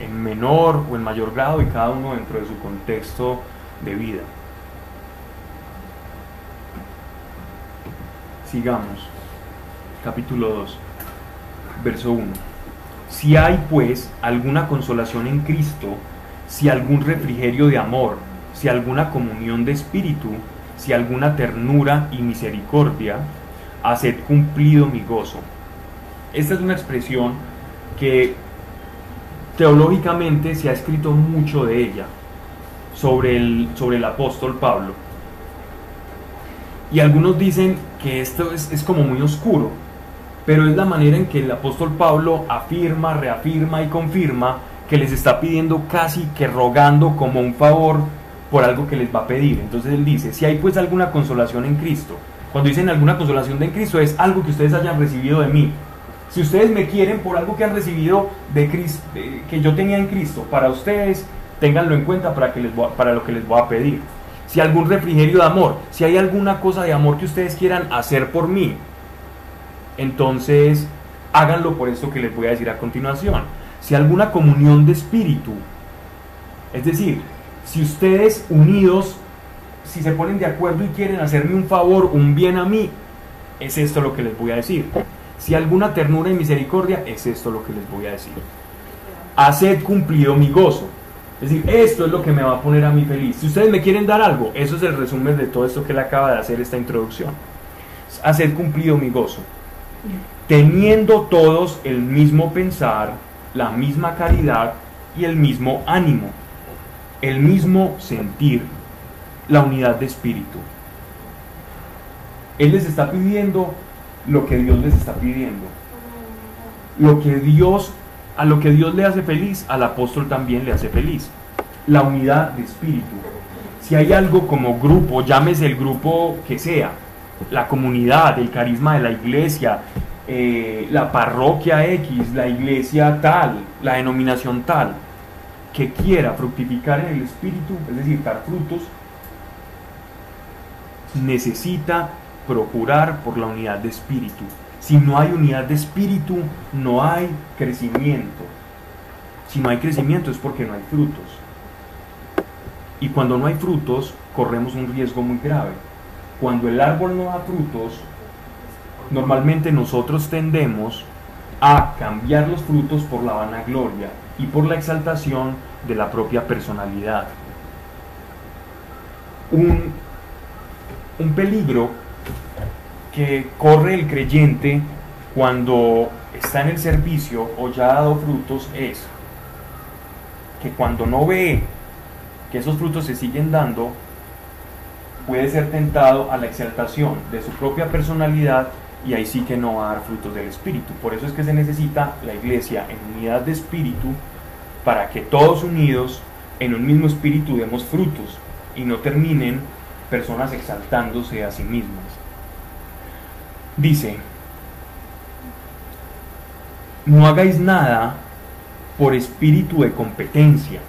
en menor o en mayor grado y cada uno dentro de su contexto de vida. Sigamos. Capítulo 2, verso 1. Si hay pues alguna consolación en Cristo, si algún refrigerio de amor, si alguna comunión de espíritu, si alguna ternura y misericordia, haced cumplido mi gozo. Esta es una expresión que teológicamente se ha escrito mucho de ella sobre el, sobre el apóstol Pablo. Y algunos dicen que esto es, es como muy oscuro, pero es la manera en que el apóstol Pablo afirma, reafirma y confirma que les está pidiendo casi que rogando como un favor por algo que les va a pedir. Entonces él dice, si hay pues alguna consolación en Cristo, cuando dicen alguna consolación en Cristo es algo que ustedes hayan recibido de mí. Si ustedes me quieren por algo que han recibido de Cristo, que yo tenía en Cristo, para ustedes, ténganlo en cuenta para, que les voy para lo que les voy a pedir. Si algún refrigerio de amor, si hay alguna cosa de amor que ustedes quieran hacer por mí, entonces háganlo por esto que les voy a decir a continuación. Si alguna comunión de espíritu, es decir, si ustedes unidos, si se ponen de acuerdo y quieren hacerme un favor, un bien a mí, es esto lo que les voy a decir. Si alguna ternura y misericordia, es esto lo que les voy a decir. Haced cumplido mi gozo. Es decir, esto es lo que me va a poner a mí feliz. Si ustedes me quieren dar algo, eso es el resumen de todo esto que él acaba de hacer, esta introducción. Haced cumplido mi gozo. Teniendo todos el mismo pensar, la misma caridad y el mismo ánimo, el mismo sentir, la unidad de espíritu. Él les está pidiendo lo que Dios les está pidiendo. Lo que Dios, a lo que Dios le hace feliz, al apóstol también le hace feliz. La unidad de espíritu. Si hay algo como grupo, llámese el grupo que sea, la comunidad, el carisma de la iglesia, eh, la parroquia X, la iglesia tal, la denominación tal, que quiera fructificar en el espíritu, es decir, dar frutos, necesita procurar por la unidad de espíritu. Si no hay unidad de espíritu, no hay crecimiento. Si no hay crecimiento es porque no hay frutos. Y cuando no hay frutos, corremos un riesgo muy grave. Cuando el árbol no da frutos, normalmente nosotros tendemos a cambiar los frutos por la vanagloria y por la exaltación de la propia personalidad. Un, un peligro que corre el creyente cuando está en el servicio o ya ha dado frutos es que cuando no ve que esos frutos se siguen dando, puede ser tentado a la exaltación de su propia personalidad y ahí sí que no va a dar frutos del Espíritu. Por eso es que se necesita la iglesia en unidad de Espíritu para que todos unidos en un mismo Espíritu demos frutos y no terminen personas exaltándose a sí mismas. Dice, no hagáis nada por espíritu de competencia,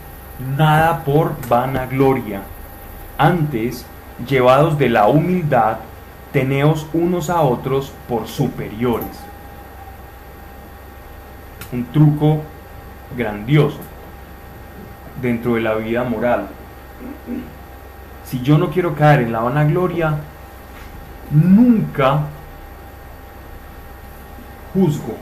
nada por vanagloria. Antes, llevados de la humildad, teneos unos a otros por superiores. Un truco grandioso dentro de la vida moral. Si yo no quiero caer en la vanagloria, nunca juzgo.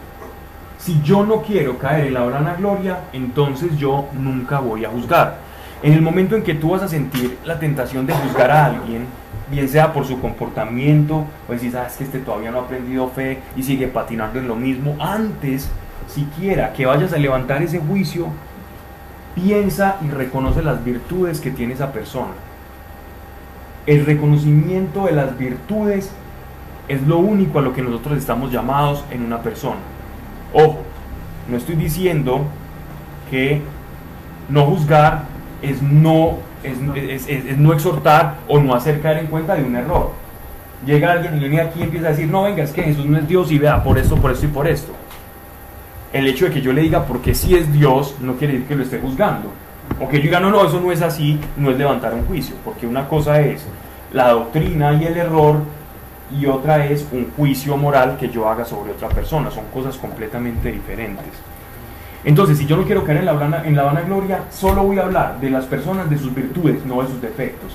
Si yo no quiero caer en la vanagloria, entonces yo nunca voy a juzgar. En el momento en que tú vas a sentir la tentación de juzgar a alguien, bien sea por su comportamiento, o decir, sabes que este todavía no ha aprendido fe y sigue patinando en lo mismo, antes siquiera que vayas a levantar ese juicio, piensa y reconoce las virtudes que tiene esa persona. El reconocimiento de las virtudes es lo único a lo que nosotros estamos llamados en una persona. Ojo, no estoy diciendo que no juzgar es no, es, no exhortar o no hacer caer en cuenta de un error. Llega alguien y viene aquí y empieza a decir, no, venga, es que Jesús no es Dios y vea, por esto, por esto y por esto. El hecho de que yo le diga porque sí es Dios no quiere decir que lo esté juzgando. O que yo diga, no, no, eso no es así, no es levantar un juicio. Porque una cosa es la doctrina y el error y otra es un juicio moral que yo haga sobre otra persona. Son cosas completamente diferentes. Entonces, si yo no quiero caer en la, en la vanagloria, solo voy a hablar de las personas, de sus virtudes, no de sus defectos.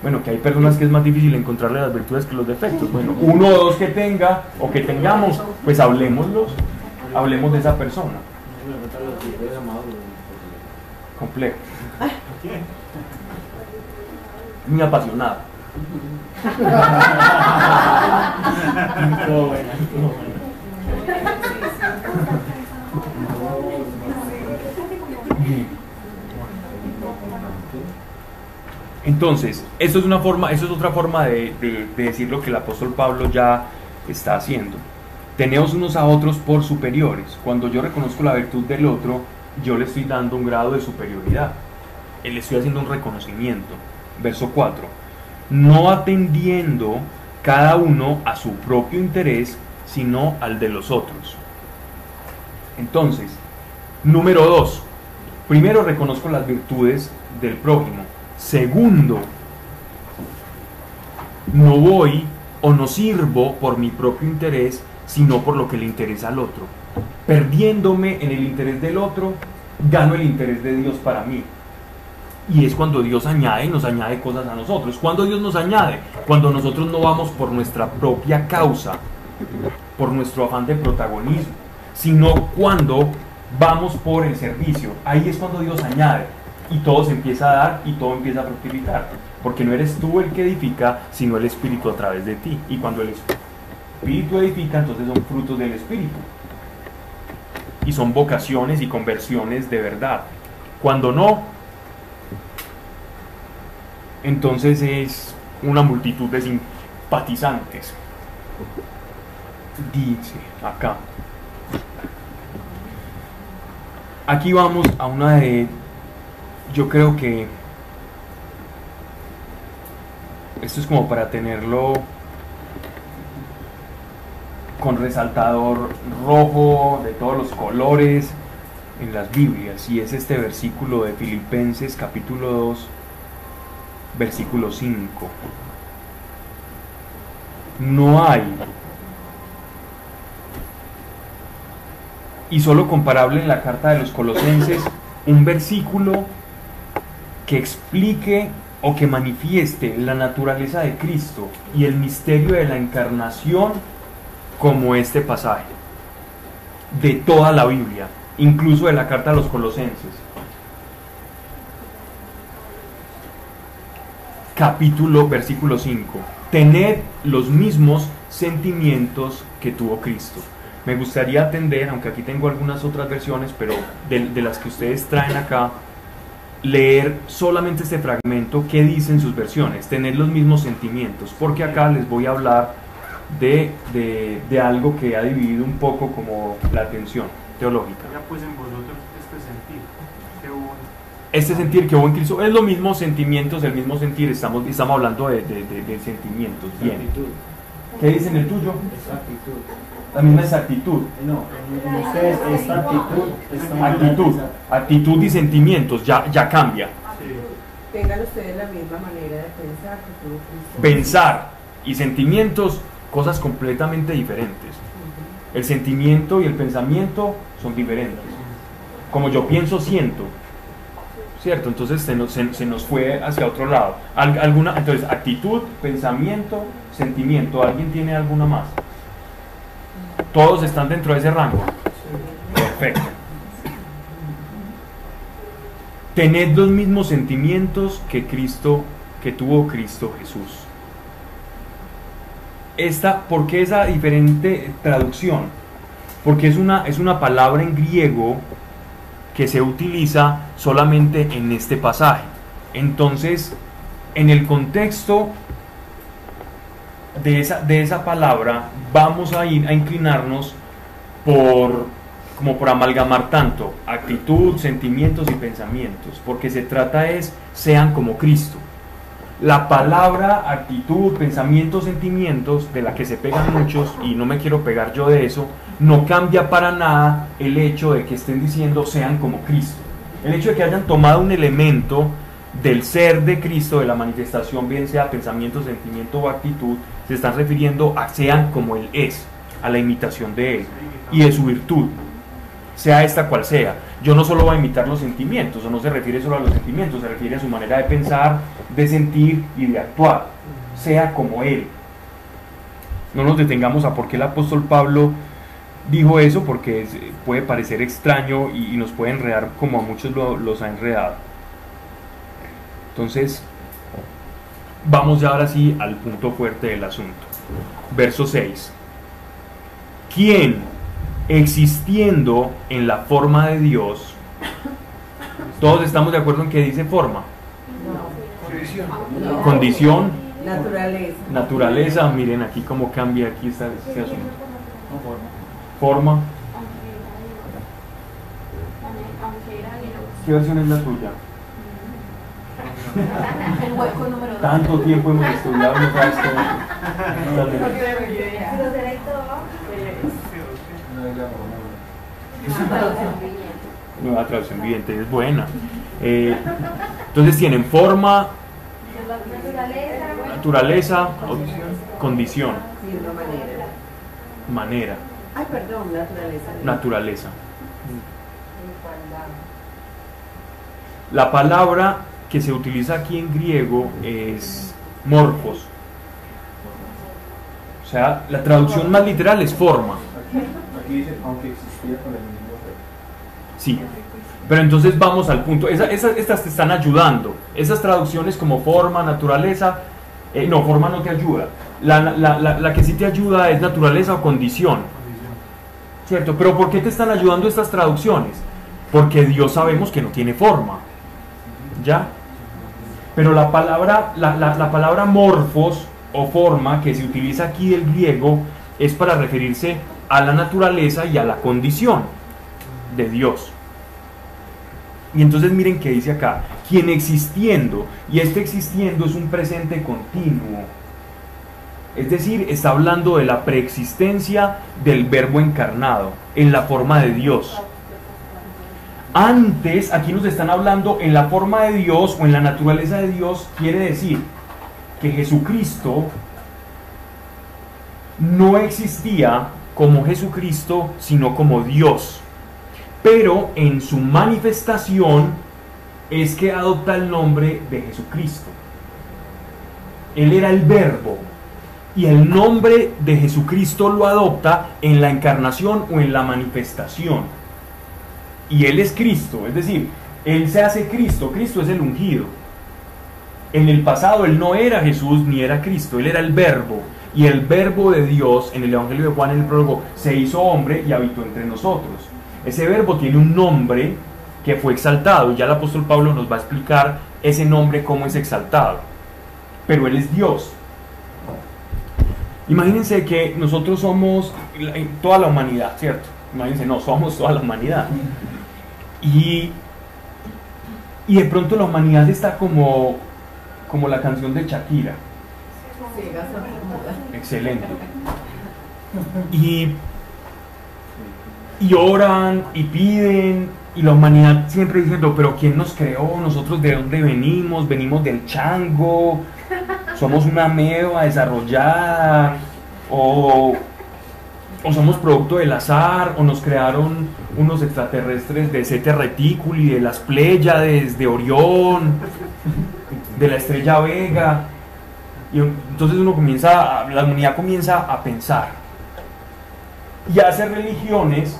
Bueno, que hay personas que es más difícil encontrarle las virtudes que los defectos. Bueno, uno o dos que tenga o que tengamos, pues hablemoslos, hablemos de esa persona. Complejo. Muy apasionado. Entonces, eso es una forma, eso es otra forma de, de, decir lo que el apóstol Pablo ya está haciendo. Teneos unos a otros por superiores. Cuando yo reconozco la virtud del otro, yo le estoy dando un grado de superioridad. Le estoy haciendo un reconocimiento. Verso 4 no atendiendo cada uno a su propio interés, sino al de los otros. Entonces, número dos, primero reconozco las virtudes del prójimo. Segundo, no voy o no sirvo por mi propio interés, sino por lo que le interesa al otro. Perdiéndome en el interés del otro, gano el interés de Dios para mí. Y es cuando Dios añade y nos añade cosas a nosotros. Cuando Dios nos añade, cuando nosotros no vamos por nuestra propia causa, por nuestro afán de protagonismo, sino cuando vamos por el servicio. Ahí es cuando Dios añade y todo se empieza a dar y todo empieza a fructificar. Porque no eres tú el que edifica, sino el Espíritu a través de ti. Y cuando el Espíritu edifica, entonces son frutos del Espíritu. Y son vocaciones y conversiones de verdad. Cuando no, entonces es una multitud de simpatizantes. Dice acá. Aquí vamos a una de, yo creo que esto es como para tenerlo con resaltador rojo de todos los colores en las Biblias y es este versículo de Filipenses capítulo 2 versículo 5 no hay y solo comparable en la carta de los colosenses un versículo que explique o que manifieste la naturaleza de Cristo y el misterio de la encarnación como este pasaje de toda la Biblia, incluso de la carta a los colosenses. Capítulo, versículo 5. Tened los mismos sentimientos que tuvo Cristo. Me gustaría atender, aunque aquí tengo algunas otras versiones, pero de, las que ustedes traen acá, leer solamente este fragmento que dicen sus versiones, tener los mismos sentimientos, porque acá les voy a hablar de, de, de algo que ha dividido un poco como la atención teológica. Ya pues en vosotros este sentir. Qué bueno. Este sentir que hubo en Cristo es lo mismo sentimientos, el mismo sentir, estamos, estamos hablando de, de, de- de sentimientos. Bien. Actitud. ¿Qué dice en el tuyo? Es actitud. La misma exactitud. No, en, ustedes esta actitud Actitud, actitud y sentimientos ya, ya cambia. Sí. Tengan ustedes la misma manera de pensar que tuvo Cristo. Pensar y sentimientos, cosas completamente diferentes. El sentimiento y el pensamiento son diferentes. Como yo pienso, siento. ¿Cierto? Entonces se nos, se- nos fue hacia otro lado. Al- alguna, entonces, actitud, pensamiento, sentimiento. ¿Alguien tiene alguna más? Todos están dentro de ese rango. Perfecto. Tened los mismos sentimientos que Cristo, que tuvo Cristo Jesús. Esta, ¿por qué esa diferente traducción? Porque es una, es una palabra en griego que se utiliza solamente en este pasaje. Entonces, en el contexto de esa, de esa palabra, vamos a ir a inclinarnos por, como por amalgamar tanto actitud, sentimientos y pensamientos, porque se trata es, sean como Cristo. La palabra actitud, pensamientos, sentimientos, de la que se pegan muchos, y no me quiero pegar yo de eso, no cambia para nada el hecho de que estén diciendo sean como Cristo. El hecho de que hayan tomado un elemento del ser de Cristo, de la manifestación, bien sea pensamiento, sentimiento o actitud, se están refiriendo a sean como Él es, a la imitación de Él y de su virtud, sea esta cual sea. Yo no solo voy a imitar los sentimientos, o no se refiere solo a los sentimientos, se refiere a su manera de pensar, de sentir y de actuar, sea como Él. No nos detengamos a por qué el apóstol Pablo dijo eso, porque es- puede parecer extraño y, y nos puede enredar como a muchos lo- los ha enredado. Entonces, vamos ya ahora sí al punto fuerte del asunto. Verso 6. ¿Quién, existiendo en la forma de Dios, todos estamos de acuerdo en que dice forma, No. condición, Naturaleza. naturaleza, miren aquí cómo cambia aquí este asunto. Forma. ¿qué versión es la tuya? El hueco número dos. Tanto tiempo hemos estudiado, no sabes todo. [LAUGHS] Nueva traducción viviente, es buena. Eh, entonces tienen forma, Naturaleza. naturaleza, condición, manera. Ay, perdón, naturaleza. naturaleza. La palabra que se utiliza aquí en griego es morfos. O sea, la traducción más literal es forma. Aquí dice, aunque existía con el mismo. Sí. Pero entonces vamos al punto. Esa- esa- estas te están ayudando. Esas traducciones como forma, naturaleza. eh, no, forma no te ayuda. La, la- la- la que sí te ayuda es naturaleza o condición. ¿Cierto? Pero ¿por qué te están ayudando estas traducciones? Porque Dios sabemos que no tiene forma. ¿Ya? Pero la palabra, la, la- la palabra morfos o forma que se utiliza aquí del griego es para referirse a la naturaleza y a la condición de Dios. Y entonces miren que dice acá, quien existiendo, y este existiendo es un presente continuo. Es decir, está hablando de la preexistencia del verbo encarnado en la forma de Dios. Antes, aquí nos están hablando en la forma de Dios o en la naturaleza de Dios, quiere decir que Jesucristo no existía como Jesucristo, sino como Dios. Pero en su manifestación es que adopta el nombre de Jesucristo. Él era el verbo. Y el nombre de Jesucristo lo adopta en la encarnación o en la manifestación. Y Él es Cristo, es decir, Él se hace Cristo, Cristo es el ungido. En el pasado Él no era Jesús ni era Cristo, Él era el verbo. Y el verbo de Dios, en el Evangelio de Juan, en el prólogo, se hizo hombre y habitó entre nosotros. Ese verbo tiene un nombre que fue exaltado, ya el apóstol Pablo nos va a explicar ese nombre cómo es exaltado. Pero Él es Dios. Imagínense que nosotros somos la- toda la humanidad, ¿cierto? Imagínense, no, somos toda la humanidad. Y, y de pronto la humanidad está como, como la canción de Shakira. Excelente. Y, y oran y piden, y la humanidad siempre diciendo, pero ¿quién nos creó? ¿Nosotros de dónde venimos? ¿Venimos del chango? ¿Somos una meba desarrollada? ¿O, o somos producto del azar? ¿O nos crearon unos extraterrestres de Sete Reticuli, de las Pléyades, de Orión, de la estrella Vega? Y entonces uno comienza, la humanidad comienza a pensar y hace religiones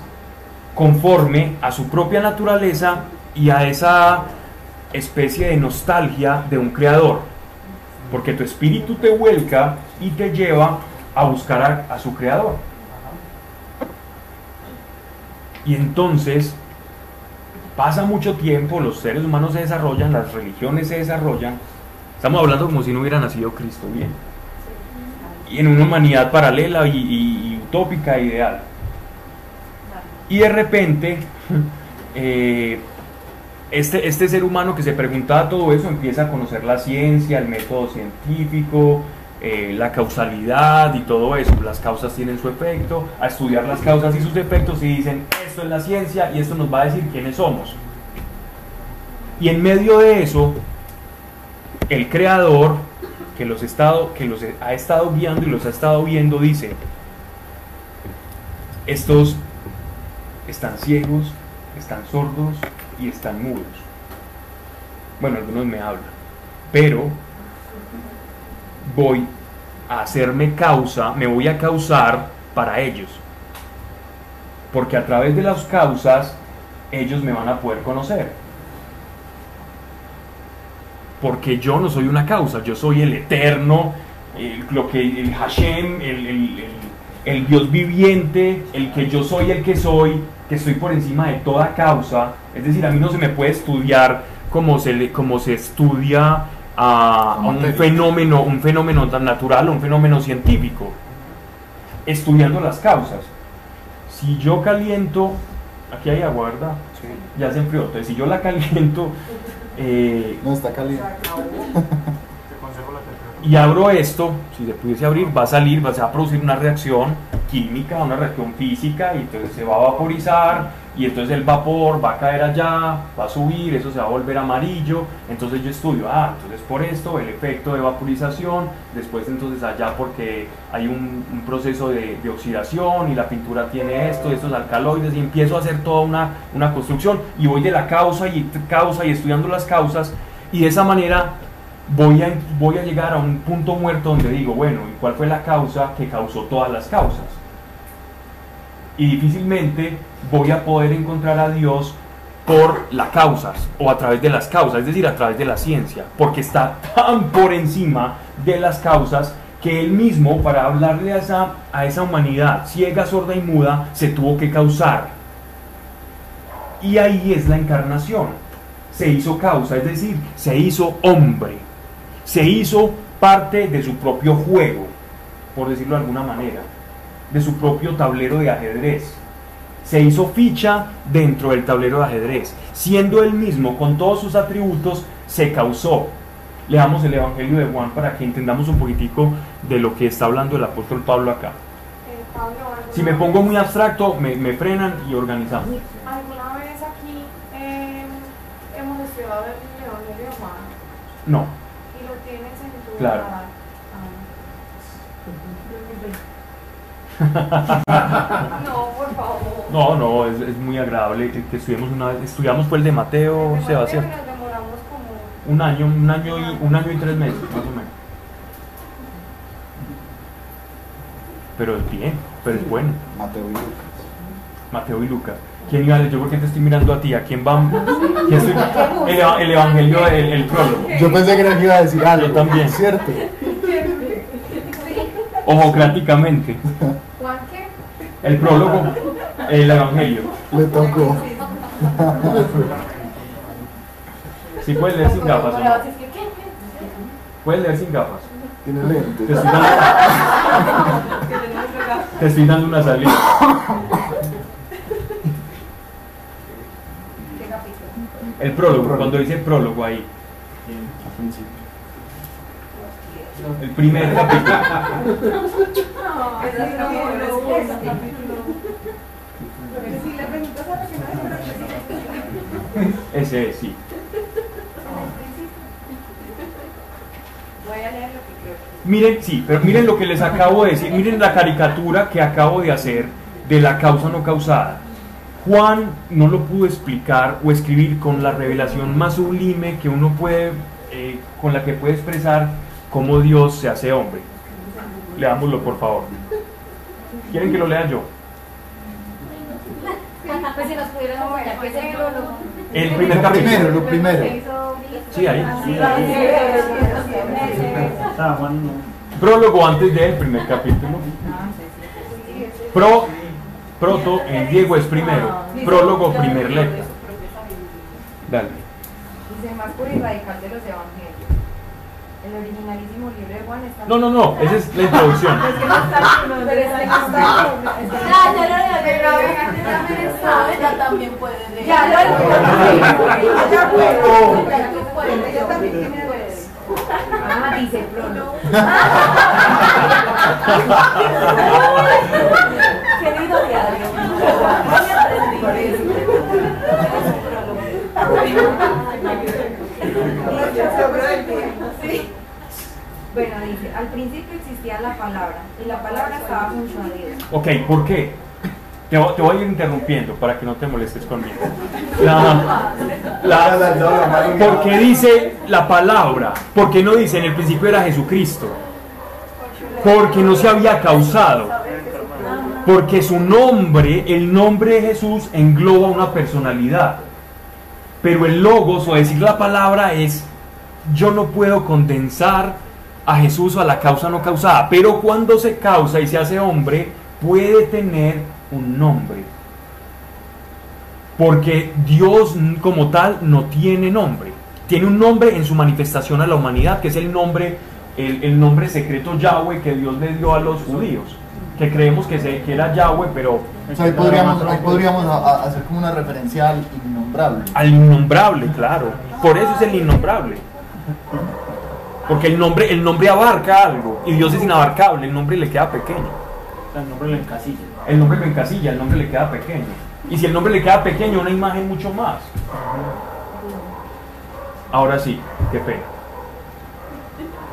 conforme a su propia naturaleza y a esa especie de nostalgia de un creador. Porque tu espíritu te vuelca y te lleva a buscar a, su creador. Y entonces pasa mucho tiempo, los seres humanos se desarrollan, las religiones se desarrollan. Estamos hablando como si no hubiera nacido Cristo bien. Y en una humanidad paralela y, y- utópica ideal. Y de repente, [LAUGHS] eh, este, este ser humano que se preguntaba todo eso empieza a conocer la ciencia, el método científico, eh, la causalidad y todo eso. Las causas tienen su efecto, a estudiar las causas y sus efectos y dicen, esto es la ciencia y esto nos va a decir quiénes somos. Y en medio de eso, el creador que los, estado, que los ha estado guiando y los ha estado viendo dice, estos están ciegos, están sordos y están mudos. Bueno, algunos me hablan, pero voy a hacerme causa, me voy a causar para ellos. Porque a través de las causas ellos me van a poder conocer. Porque yo no soy una causa, yo soy el eterno, el, lo que, el Hashem, el, el- Dios viviente, el que yo soy el que soy, que estoy por encima de toda causa. Es decir, a mí no se me puede estudiar como se, le- como se estudia a, a un fenómeno, un fenómeno tan natural un fenómeno científico, estudiando las causas. Si yo caliento, aquí hay agua, ¿verdad? Ya se enfrió. Entonces, si yo la [LAUGHS] caliento eh, No está caliente. Te conservo la temperatura. Y abro esto, si se pudiese abrir, va a salir, va, a producir una reacción química, una reacción física, y entonces se va a vaporizar y entonces el vapor va a caer allá, va a subir, eso se va a volver amarillo, entonces yo estudio, ah, entonces por esto el efecto de vaporización, después entonces allá porque hay un, proceso de, de oxidación y la pintura tiene esto, estos alcaloides y empiezo a hacer toda una, una construcción y voy de la causa y causa y estudiando las causas y de esa manera voy a, voy a llegar a un punto muerto donde digo, bueno, ¿y cuál fue la causa que causó todas las causas? Y difícilmente voy a poder encontrar a Dios por las causas o a través de las causas, es decir, a través de la ciencia, porque está tan por encima de las causas que él mismo, para hablarle a esa, a esa humanidad ciega, sorda y muda, se tuvo que causar. Y ahí es la encarnación. Se hizo causa, es decir, se hizo hombre. Se hizo parte de su propio juego, por decirlo de alguna manera, de su propio tablero de ajedrez. Se hizo ficha dentro del tablero de ajedrez. Siendo él mismo, con todos sus atributos, se causó. Leamos el Evangelio de Juan para que entendamos un poquitico de lo que está hablando el apóstol Pablo acá. Eh, Pablo, ¿alguna Si me pongo muy abstracto, me, me frenan y organizamos. ¿Alguna vez aquí eh, hemos estudiado el Evangelio de Juan No, y lo tienes en tu Claro. no, por favor. [LAUGHS] no, no, es, es muy agradable que, que estudiemos una vez. Estudiamos fue el de Mateo, El de Sebastián. Mateo y Nos demoramos como Un año, un año y un año y tres meses, más o menos. Pero es bien, pero es bueno. Mateo y Lucas. Mateo y Lucas. ¿Quién iba a Yo porque te estoy mirando a ti, ¿a quién va? ¿Quién estoy- El, el evangelio, el, el prólogo. Yo pensé que era que iba a decir algo. Yo también. ¿Cierto? Ojocráticamente. Juan qué? El prólogo, el evangelio. Le tocó. Si puedes leer sin gafas no. Puedes leer sin gafas. Tiene Te lentes. estoy dando, te estoy dando una salida. [LAUGHS] ¿Qué El prólogo, cuando dice prólogo ahí. Al principio. El primer capítulo. No, Ese es Ese es, sí. Voy a leer lo que creo. Miren, sí, pero miren lo que les acabo de decir. Miren la caricatura que acabo de hacer de la causa no causada. Juan no lo pudo explicar o escribir con la revelación más sublime que uno puede, eh, con la que puede expresar cómo Dios se hace hombre. Leámoslo, por favor. ¿Quieren que lo lea yo? Pues si nos pudieran enseñar qué es el prólogo. El primer Lo capítulo. primero, lo primero. Sí, ahí. Ah. Prólogo antes del primer capítulo. Pro, proto en griego es primero. Prólogo, primer letra. Dale. Dice más puro y radical de los evangelios. El originalísimo libro de Juan está. No, no, no, esa es la introducción. Es que no está pero este este Ya, también puede leer. Ya lo Ya puedo. Ya tú puedes. Ella también tiene. Ah, dice prólogo. Querido diario, hoy aprendí. Sí. Bueno, dice, al principio existía la palabra, y la palabra estaba junto a Dios. Ok, ¿por qué? Te, te voy a ir interrumpiendo para que no te molestes conmigo. La, la- porque dice la palabra, porque no dice en el principio era Jesucristo, porque no se había causado, porque su nombre, el nombre de Jesús engloba una personalidad, pero el logos o decir la palabra es, yo no puedo condensar a Jesús o a la causa no causada, pero cuando se causa y se hace hombre, puede tener un nombre. Porque Dios como tal no tiene nombre. Tiene un nombre en su manifestación a la humanidad, que es el nombre, el, el nombre secreto Yahweh que Dios le dio a los judíos. Que creemos que, se, que era Yahweh, pero O sea, ahí podríamos, ahí podríamos a- a- hacer como una referencia al innombrable. al innombrable, claro. Por eso es el innombrable. Porque el nombre, el nombre abarca algo y Dios es inabarcable, el nombre le queda pequeño. O sea, el nombre le encasilla. El nombre lo encasilla, el nombre le queda pequeño. Y si el nombre le queda pequeño, una imagen mucho más. Ahora sí, qué pena.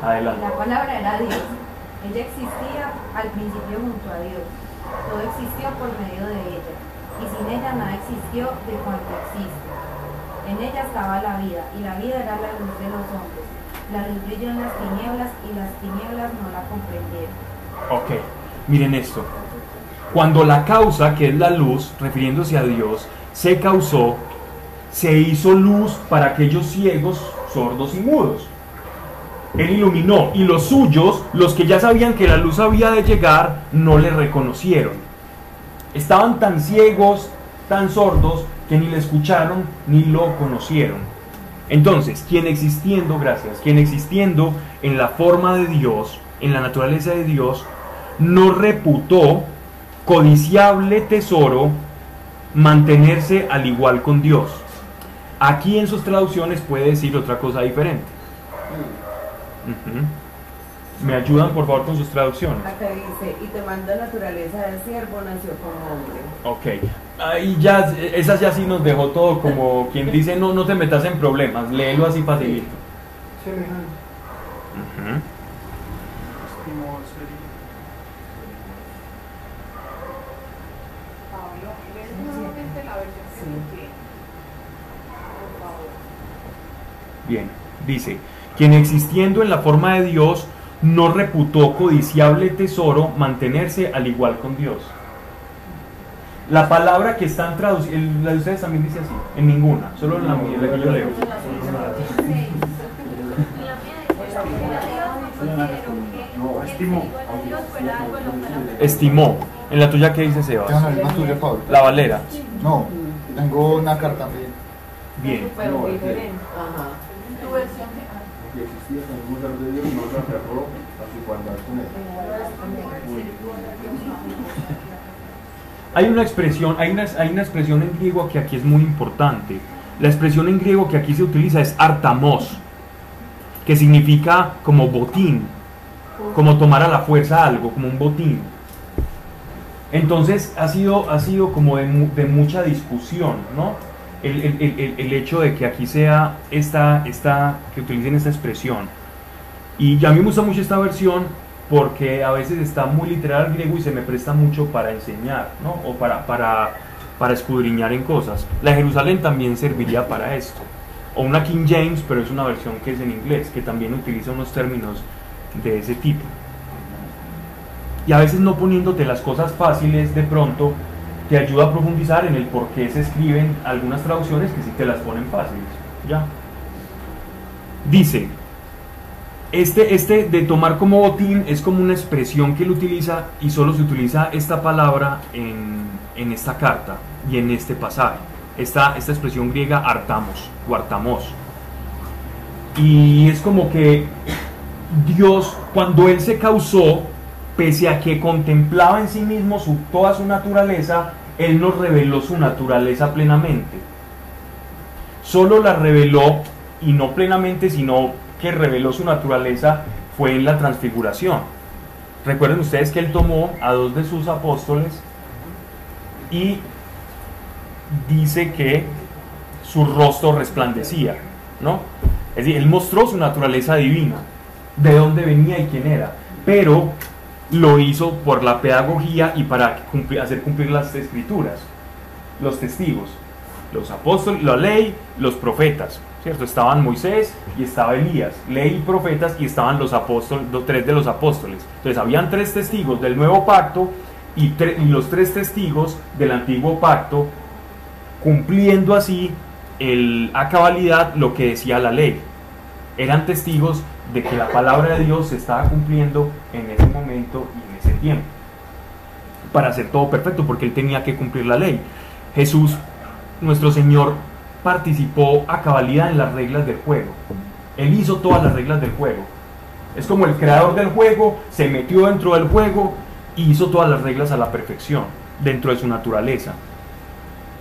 Adelante. La palabra era Dios. Ella existía al principio junto a Dios. Todo existió por medio de ella. Y sin ella nada existió de cuanto existe. En ella estaba la vida, y la vida era la luz de los hombres. La luz brilló en las tinieblas, y las tinieblas no la comprendieron. Ok, miren esto. Cuando la causa, que es la luz, refiriéndose a Dios, se causó, se hizo luz para aquellos ciegos, sordos y mudos. Él iluminó y los suyos, los que ya sabían que la luz había de llegar, no le reconocieron. Estaban tan ciegos, tan sordos, que ni le escucharon ni lo conocieron. Entonces, quien existiendo, gracias, quien existiendo en la forma de Dios, en la naturaleza de Dios, no reputó codiciable tesoro mantenerse al igual con Dios. Aquí en sus traducciones puede decir otra cosa diferente. Ujú. ¿Me ayudan por favor con sus traducciones? Acá dice, y tomando naturaleza de siervo nació como hombre. Ok, ahí ya, esas ya sí nos dejó todo como quien dice, no, no te metas en problemas, léelo así facilito. Ujú. Estimó sería. Pablo, ¿lees nuevamente la versión que Sí. Bien, dice, quien existiendo en la forma de Dios, no reputó codiciable tesoro mantenerse al igual con Dios. La palabra que están traduciendo, la de ustedes también dice así, en ninguna, solo en la, mía, la que yo leo. Estimó. Estimó. En la tuya, ¿qué dice ¿Tengo Sebas? la misma tuya, Pablo? La Valera. No, tengo una carta mía. Bien. Pero Hay una expresión, hay una, hay una expresión en griego que aquí es muy importante. La expresión en griego que aquí se utiliza es artamos, que significa como botín, como tomar a la fuerza algo, como un botín. Entonces ha sido, ha sido como de, de mucha discusión, ¿no? El, el- el- el- hecho de que aquí sea esta, esta, que utilicen esta expresión. Y a mí me gusta mucho esta versión porque a veces está muy literal griego y se me presta mucho para enseñar, ¿no? O para, para, para escudriñar en cosas. La Jerusalén también serviría para esto. O una King James, pero es una versión que es en inglés, que también utiliza unos términos de ese tipo. Y a veces no poniéndote las cosas fáciles de pronto te ayuda a profundizar en el por qué se escriben algunas traducciones que sí te las ponen fáciles. ¿Ya? Dice, este, este de tomar como botín es como una expresión que él utiliza y solo se utiliza esta palabra en, en esta carta y en este pasaje. Esta, esta expresión griega artamos o artamos. Y es como que Dios, cuando Él se causó, pese a que contemplaba en sí mismo toda su naturaleza, Él nos reveló su naturaleza plenamente. Solo la reveló, y no plenamente, sino que reveló su naturaleza, fue en la transfiguración. Recuerden ustedes que Él tomó a dos de sus apóstoles y dice que su rostro resplandecía, ¿no? Es decir, Él mostró su naturaleza divina, de dónde venía y quién era, pero lo hizo por la pedagogía y para cumplir- hacer cumplir las escrituras, los testigos, los apóstoles, la ley, los profetas, ¿cierto? Estaban Moisés y estaba Elías, ley y profetas y estaban los apóstoles, los tres de los apóstoles. Entonces habían tres testigos del nuevo pacto y, los tres testigos del antiguo pacto cumpliendo así el, a cabalidad lo que decía la ley. Eran testigos de que la palabra de Dios se estaba cumpliendo en ese momento y en ese tiempo. Para hacer todo perfecto, porque él tenía que cumplir la ley. Jesús, nuestro Señor, participó a cabalidad en las reglas del juego. Él hizo todas las reglas del juego. Es como el creador del juego, se metió dentro del juego y hizo todas las reglas a la perfección, dentro de su naturaleza.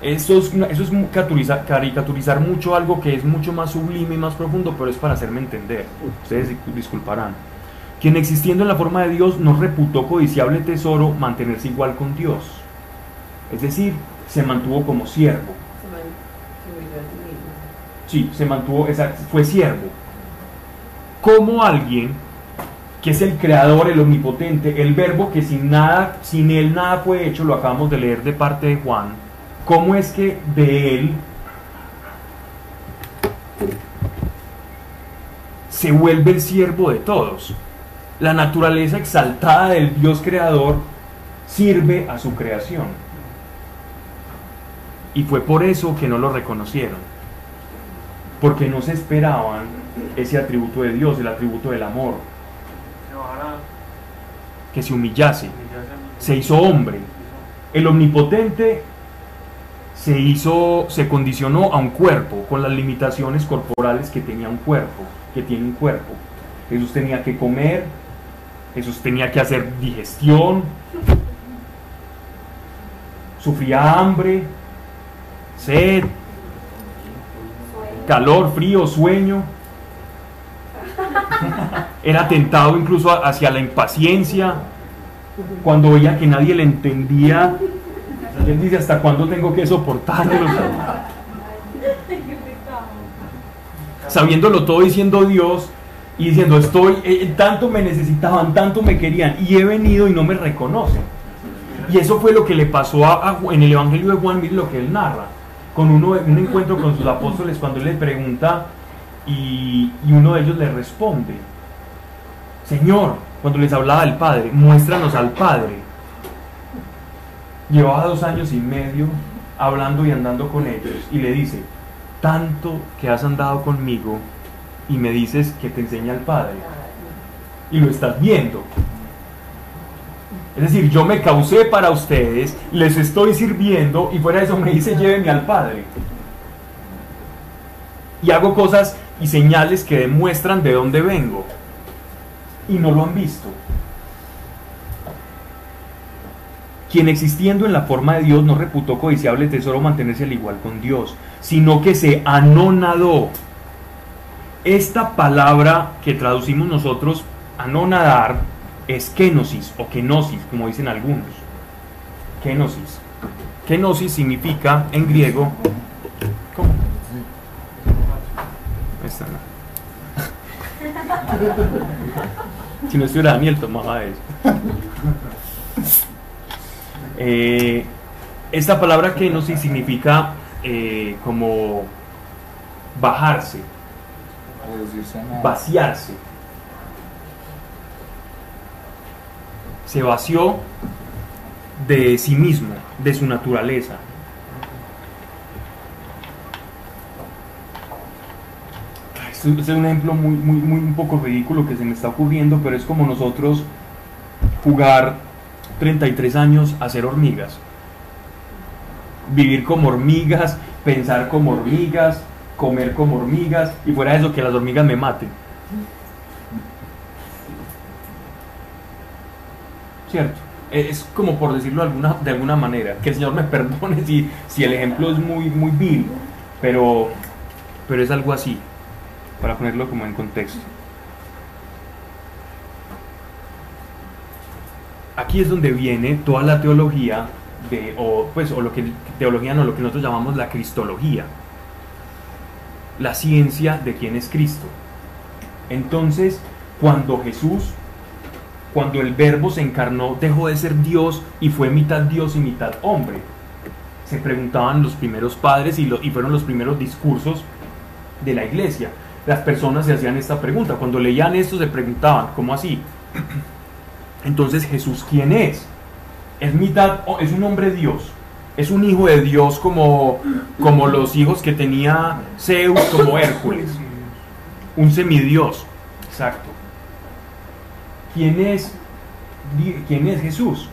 Eso es, eso es caricaturizar, caricaturizar mucho algo que es mucho más sublime y más profundo, pero es para hacerme entender. Ustedes di- disculparán. Quien existiendo en la forma de Dios no reputó codiciable tesoro mantenerse igual con Dios. Es decir, se mantuvo como siervo. Sí mismo. Sí, se mantuvo, fue siervo. Como alguien que es el creador, el omnipotente, el verbo que sin nada, sin él nada fue hecho, lo acabamos de leer de parte de Juan. ¿Cómo es que de él se vuelve el siervo de todos? La naturaleza exaltada del Dios creador sirve a su creación. Y fue por eso que no lo reconocieron porque no se esperaban ese atributo de Dios, el atributo del amor, que se humillase, se hizo hombre. El omnipotente se hizo, se condicionó a un cuerpo con las limitaciones corporales que tenía un cuerpo, que tiene un cuerpo. Jesús tenía que comer, Jesús tenía que hacer digestión, sufría hambre, sed, calor, frío, sueño. Era tentado incluso hacia la impaciencia. Cuando veía que nadie le entendía, él dice, ¿hasta cuándo tengo que soportarlo? Sabiéndolo todo diciendo Dios y diciendo, estoy, eh, tanto me necesitaban, tanto me querían y he venido y no me reconocen. Y eso fue lo que le pasó a, en el Evangelio de Juan, mire lo que él narra, con uno, un encuentro con sus apóstoles cuando él le pregunta y, y uno de ellos le responde, Señor, cuando les hablaba del Padre, muéstranos al Padre. Llevaba dos años y medio hablando y andando con ellos y le dice, tanto que has andado conmigo y me dices que te enseña al Padre y lo estás viendo. Es decir, yo me causé para ustedes, les estoy sirviendo y fuera de eso me dice llévenme al Padre. Y hago cosas y señales que demuestran de dónde vengo. Y no lo han visto. Quien existiendo en la forma de Dios no reputó codiciable tesoro mantenerse al igual con Dios, sino que se anonadó. Esta palabra que traducimos nosotros, anonadar, es kenosis o kenosis, como dicen algunos. Kenosis. Kenosis significa en griego. ¿Cómo? Está, ¿no? Si no estuviera Daniel, tomaba eso. Eh, esta palabra kenosis significa eh, como bajarse, Reducirse a nada. vaciarse. Se vació de sí mismo, de su naturaleza. Este es un ejemplo muy, muy, muy un poco ridículo que se me está ocurriendo, pero es como nosotros jugar 33 años a ser hormigas. Vivir como hormigas, pensar como hormigas, comer como hormigas y fuera de eso que las hormigas me maten. ¿Cierto? E- Es como por decirlo de alguna, de alguna manera. Que el Señor me [LAUGHS] perdone si, si el ejemplo es muy, muy vil, pero, pero es algo así, para ponerlo como en contexto. Aquí es donde viene toda la teología de, o pues, o lo que teología no, lo que nosotros llamamos la cristología, la ciencia de quién es Cristo. Entonces, cuando Jesús, cuando el Verbo se encarnó, dejó de ser Dios y fue mitad Dios y mitad hombre. Se preguntaban los primeros padres y, fueron los primeros discursos de la iglesia. Las personas se hacían esta pregunta. Cuando leían esto se preguntaban, ¿cómo así? Entonces Jesús, ¿quién es? Es mitad, es un hombre Dios. Es un hijo de Dios como, como los hijos que tenía Zeus, como Hércules. Un semidios. Exacto. ¿Quién es, quién es Jesús?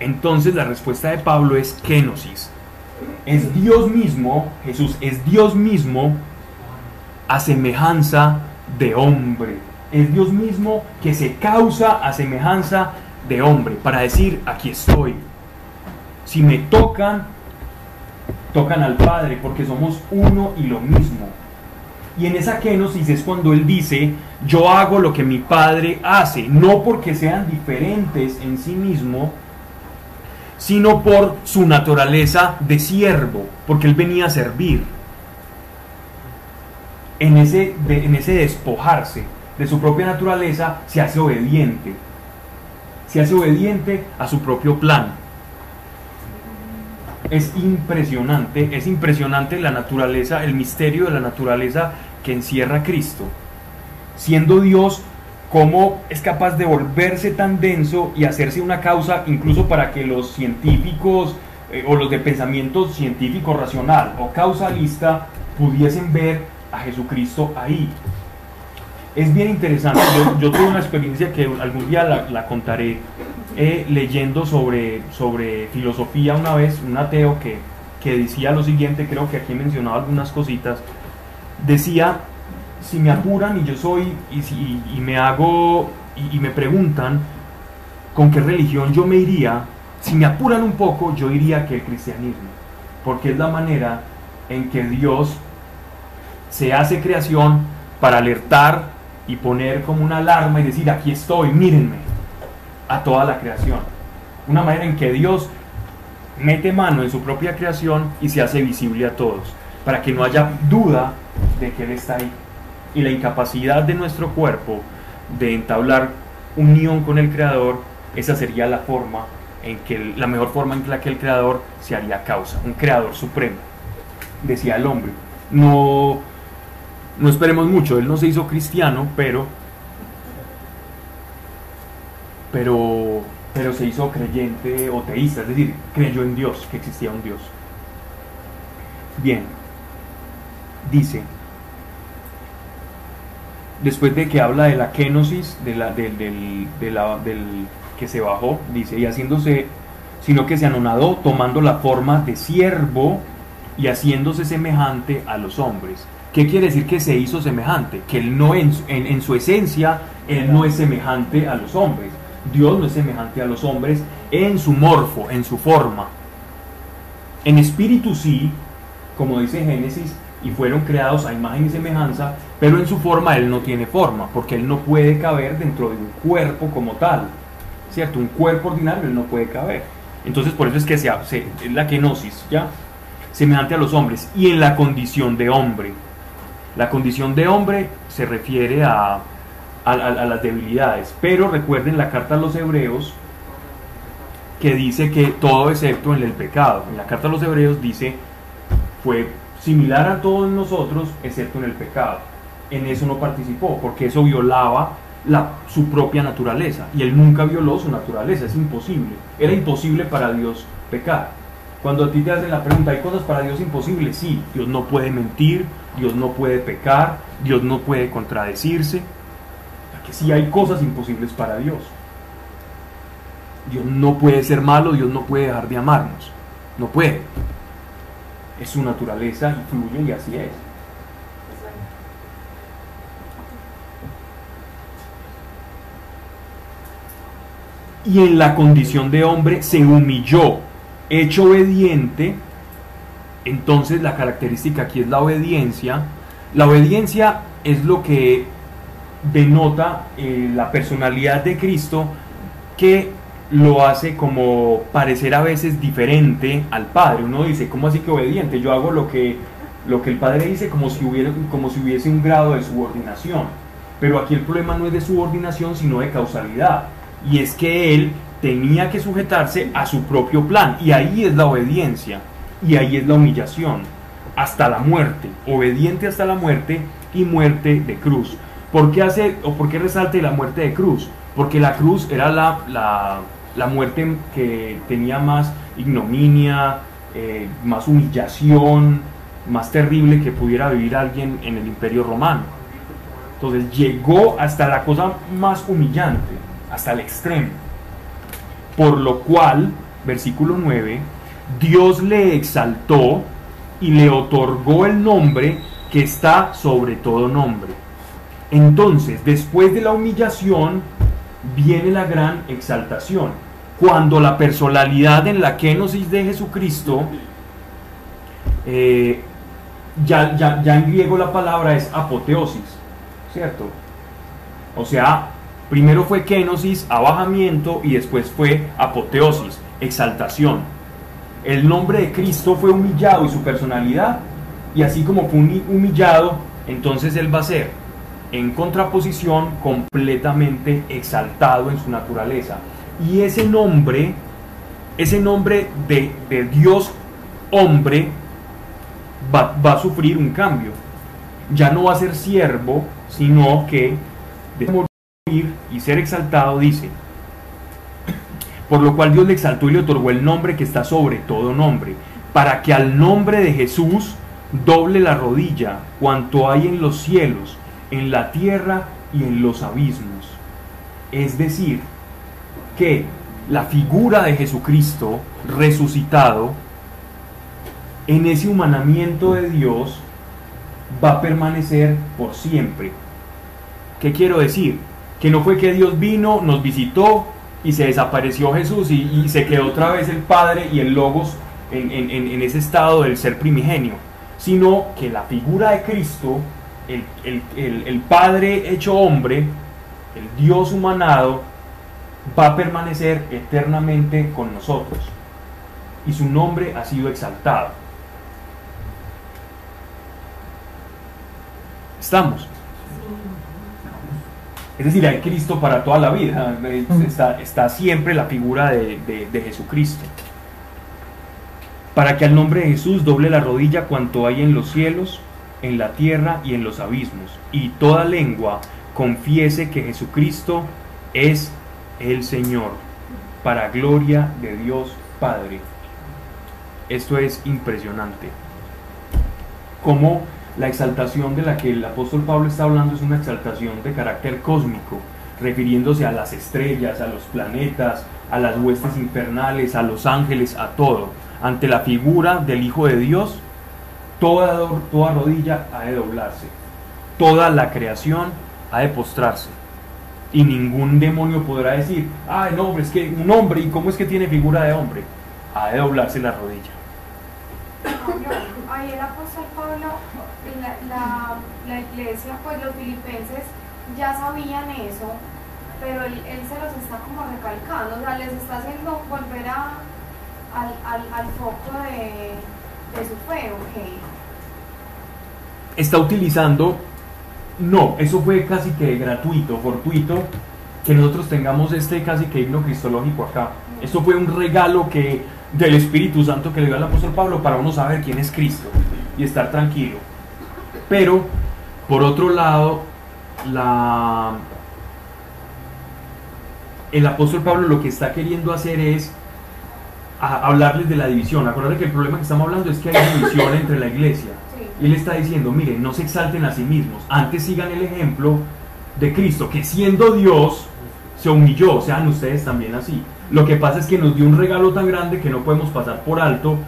Entonces la respuesta de Pablo es kenosis. Es Dios mismo, Jesús es Dios mismo a semejanza de hombre. Es Dios mismo que se causa a semejanza de hombre para decir, aquí estoy. Si me tocan, tocan al Padre porque somos uno y lo mismo. Y en esa kenosis es cuando él dice, yo hago lo que mi padre hace, no porque sean diferentes en sí mismo, sino por su naturaleza de siervo, porque él venía a servir. En ese, de- en ese despojarse de su propia naturaleza, se hace obediente. Se hace obediente a su propio plan. Es impresionante, es impresionante la naturaleza, el misterio de la naturaleza que encierra Cristo. Siendo Dios, cómo es capaz de volverse tan denso y hacerse una causa incluso para que los científicos eh, o los de pensamiento científico racional o causalista pudiesen ver a Jesucristo ahí. Es bien interesante, yo, yo tuve una experiencia que algún día la, la contaré eh, leyendo sobre, sobre filosofía una vez, un ateo que, que decía lo siguiente, creo que aquí he mencionado algunas cositas, decía, si me apuran y yo soy, y, si- y me hago, y, y me preguntan con qué religión yo me iría, si me apuran un poco, yo diría que el cristianismo, porque es la manera en que Dios se hace creación para alertar y poner como una alarma y decir, aquí estoy, mírenme, a toda la creación. Una manera en que Dios mete mano en su propia creación y se hace visible a todos, para que no haya duda de que Él está ahí. Y la incapacidad de nuestro cuerpo de entablar unión con el Creador, esa sería la forma en que, la mejor forma en la que el Creador se haría causa, un Creador supremo, decía el hombre. No, no esperemos mucho, él no se hizo cristiano, pero pero pero se hizo creyente o teísta, es decir, creyó en Dios, que existía un Dios. Bien, dice, después de que habla de la kenosis, de la, del, que se bajó, dice, y haciéndose, sino que se anonadó, tomando la forma de siervo y haciéndose semejante a los hombres. ¿Qué quiere decir que se hizo semejante? Que él no en, su- en- en su esencia, él no es semejante a los hombres. Dios no es semejante a los hombres en su morfo, en su forma. En espíritu sí, como dice Génesis, y fueron creados a imagen y semejanza, pero en su forma él no tiene forma, porque él no puede caber dentro de un cuerpo como tal. ¿Cierto? Un cuerpo ordinario él no puede caber. Entonces por eso es que se, se- es la kenosis, ¿ya? Semejante a los hombres y en la condición de hombre. La condición de hombre se refiere a, a- las debilidades, pero recuerden la carta a los hebreos que dice que todo excepto en el pecado. En la carta a los hebreos dice fue similar a todos nosotros excepto en el pecado. En eso no participó porque eso violaba la, su propia naturaleza y él nunca violó su naturaleza, es imposible. Era imposible para Dios pecar. Cuando a ti te hacen la pregunta, ¿hay cosas para Dios imposibles? Sí, Dios no puede mentir, Dios no puede pecar, Dios no puede contradecirse. Que sí hay cosas imposibles para Dios. Dios no puede ser malo, Dios no puede dejar de amarnos. No puede. Es su naturaleza y fluye y así es. Y en la condición de hombre se humilló, hecho obediente. Entonces la característica aquí es la obediencia. La obediencia es lo que denota eh, la personalidad de Cristo que lo hace como parecer a veces diferente al Padre. Uno dice, ¿cómo así que obediente? Yo hago lo que, lo que el Padre dice como si, hubiera, como si hubiese un grado de subordinación. Pero aquí el problema no es de subordinación, sino de causalidad. Y es que Él tenía que sujetarse a su propio plan. Y ahí es la obediencia. Y ahí es la humillación. Hasta la muerte. Obediente hasta la muerte y muerte de cruz. ¿Por qué hace o por qué resalte la muerte de cruz? Porque la cruz era la, la, la muerte que tenía más ignominia, eh, más humillación, más terrible que pudiera vivir alguien en el imperio romano. Entonces llegó hasta la cosa más humillante, hasta el extremo. Por lo cual, versículo 9, Dios le exaltó y le otorgó el nombre que está sobre todo nombre. Entonces, después de la humillación, viene la gran exaltación. Cuando la personalidad en la kenosis de Jesucristo eh, ya, ya, ya en griego la palabra es apoteosis, ¿cierto? O sea, primero fue kenosis, abajamiento, y después fue apoteosis, exaltación. El nombre de Cristo fue humillado y su personalidad, y así como fue humillado, entonces Él va a ser en contraposición completamente exaltado en su naturaleza. Y ese nombre, ese nombre de, Dios hombre, va, va, a sufrir un cambio. Ya no va a ser siervo, sino que de morir y ser exaltado, dice, por lo cual Dios le exaltó y le otorgó el nombre que está sobre todo nombre, para que al nombre de Jesús doble la rodilla cuanto hay en los cielos, en la tierra y en los abismos. Es decir, que la figura de Jesucristo resucitado, en ese humanamiento de Dios, va a permanecer por siempre. ¿Qué quiero decir? Que no fue que Dios vino, nos visitó y se desapareció Jesús y, se quedó otra vez el Padre y el Logos en, ese estado del ser primigenio sino que la figura de Cristo, el, Padre hecho hombre, el Dios humanado, va a permanecer eternamente con nosotros. Y su nombre ha sido exaltado. ¿Estamos? Es decir, hay Cristo para toda la vida. Está, siempre la figura de Jesucristo para que al nombre de Jesús doble la rodilla cuanto hay en los cielos, en la tierra y en los abismos, y toda lengua confiese que Jesucristo es el Señor, para gloria de Dios Padre. Esto es impresionante. Como la exaltación de la que el apóstol Pablo está hablando es una exaltación de carácter cósmico, refiriéndose a las estrellas, a los planetas, a las huestes infernales, a los ángeles, a todo ante la figura del Hijo de Dios, toda, toda rodilla ha de doblarse, toda la creación ha de postrarse. Y ningún demonio podrá decir, ay no, es que un hombre, ¿y cómo es que tiene figura de hombre? Ha de doblarse la rodilla. Ahí el apóstol Pablo, la, la, iglesia, pues los filipenses ya sabían eso, pero él, él, se los está como recalcando, o sea, les está haciendo volver a, al, al, al foco de, de, su fe, ¿ok? Está utilizando, no, eso fue casi que gratuito, fortuito, que nosotros tengamos este casi que himno cristológico acá. Esto fue un regalo que del Espíritu Santo que le dio al apóstol Pablo para uno saber quién es Cristo y estar tranquilo. Pero, por otro lado, la, el apóstol Pablo lo que está queriendo hacer es a hablarles de la división. Acuérdense que el problema que estamos hablando es que hay [COUGHS] división entre la iglesia. Y él está diciendo, miren, no se exalten a sí mismos, antes sigan el ejemplo de Cristo, que siendo Dios se humilló, sean ustedes también así. Lo que pasa es que nos dio un regalo tan grande que no podemos pasar por alto,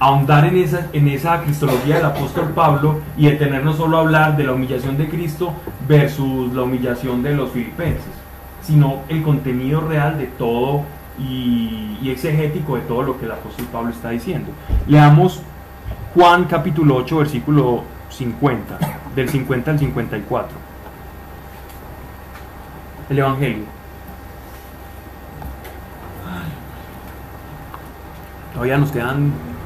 ahondar en esa, en esa cristología del apóstol Pablo y detenernos solo a hablar de la humillación de Cristo versus la humillación de los filipenses, sino el contenido real de todo y, exegético de todo lo que el apóstol Pablo está diciendo. Leamos Juan capítulo 8, versículo 50, del 50 al 54. El Evangelio. Todavía nos quedan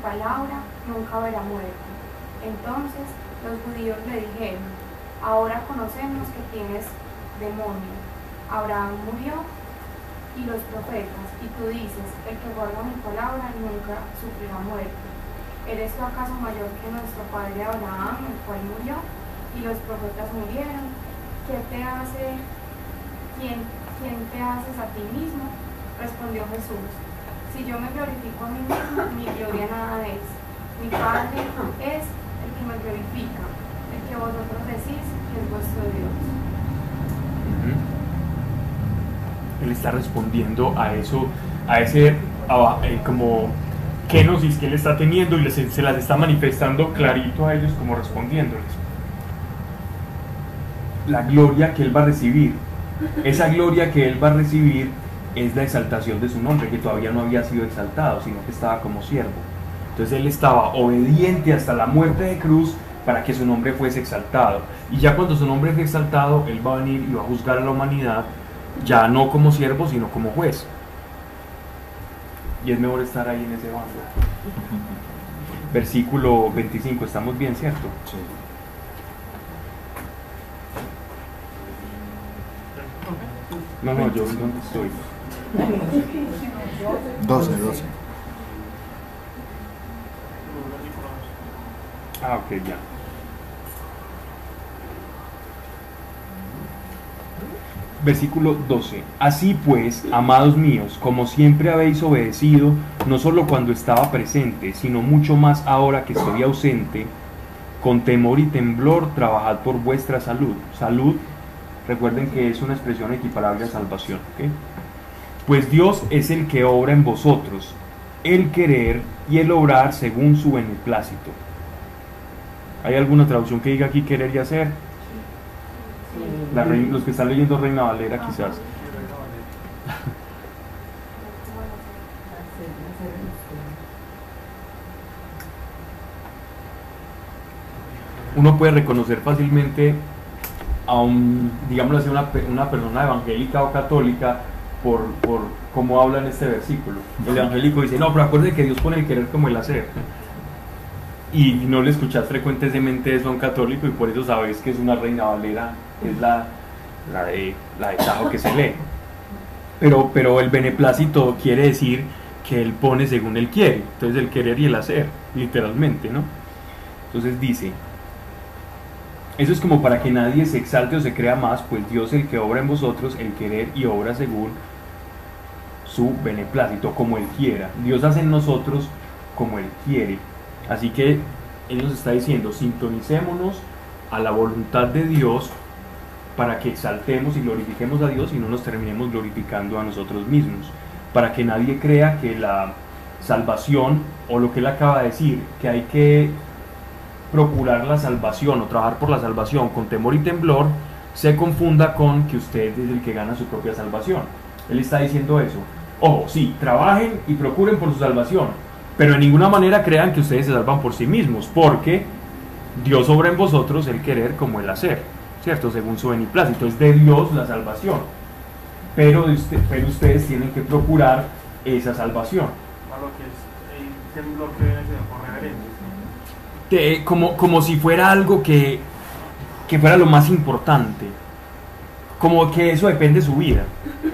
palabra nunca verá muerte. Entonces los judíos le dijeron, ahora conocemos que tienes demonio. Abraham murió y los profetas, y tú dices, el que guarda mi palabra nunca sufrirá muerte. ¿Eres tú acaso mayor que nuestro padre Abraham, el cual murió, y los profetas murieron? ¿Qué te hace, quién, quién te haces a ti mismo? Respondió Jesús si yo me glorifico a mí mismo, mi gloria nada es. Mi Padre es el que me glorifica, el que vosotros decís que es vuestro Dios. Él está respondiendo a eso, a ese a- eh, como kenosis que él está teniendo y les- se las está manifestando clarito a ellos como respondiéndoles. La gloria que él va a recibir, esa gloria que él va a recibir es la exaltación de su nombre, que todavía no había sido exaltado, sino que estaba como siervo. Entonces él estaba obediente hasta la muerte de cruz para que su nombre fuese exaltado. Y ya cuando su nombre fue exaltado, él va a venir y va a juzgar a la humanidad, ya no como siervo, sino como juez. Y es mejor estar ahí en ese bando. [LAUGHS] Versículo 25, estamos bien, ¿cierto? No, no, yo dónde estoy. 12, 12. Ah, ok, ya. Versículo 12. Así pues, amados míos, como siempre habéis obedecido, no solo cuando estaba presente, sino mucho más ahora que estoy ausente, con temor y temblor trabajad por vuestra salud. Salud, recuerden que es una expresión equiparable a salvación. ¿ok? Pues Dios es el que obra en vosotros, el querer y el obrar según su beneplácito. ¿Hay alguna traducción que diga aquí querer y hacer? La los que están leyendo Reina Valera quizás. Uno puede reconocer fácilmente a un, digámoslo así, una, una persona evangélica o católica por, por cómo habla en este versículo. El evangélico dice, no, pero acuérdate que Dios pone el querer como el hacer. Y no le escuchas frecuentemente eso a un católico y por eso sabes que es una reina valera, es la, la, de, la de Tajo que se lee. Pero, pero el beneplácito quiere decir que él pone según él quiere. Entonces el querer y el hacer, literalmente, ¿no? Entonces dice, eso es como para que nadie se exalte o se crea más, pues Dios el que obra en vosotros, el querer y obra según su beneplácito, como Él quiera. Dios hace en nosotros como Él quiere. Así que Él nos está diciendo, sintonicémonos a la voluntad de Dios para que exaltemos y glorifiquemos a Dios y no nos terminemos glorificando a nosotros mismos. Para que nadie crea que la salvación, o lo que Él acaba de decir, que hay que procurar la salvación o trabajar por la salvación con temor y temblor, se confunda con que usted es el que gana su propia salvación. Él está diciendo eso. Ojo, sí, trabajen y procuren por su salvación, pero en ninguna manera crean que ustedes se salvan por sí mismos, porque Dios obra en vosotros el querer como el hacer, ¿cierto? Según su beneplácito, es de Dios la salvación. Pero, de pero ustedes tienen que procurar esa salvación. Que es el temblor que viene. Te- como, como si fuera algo que, que fuera lo más importante. Como que eso depende de su vida.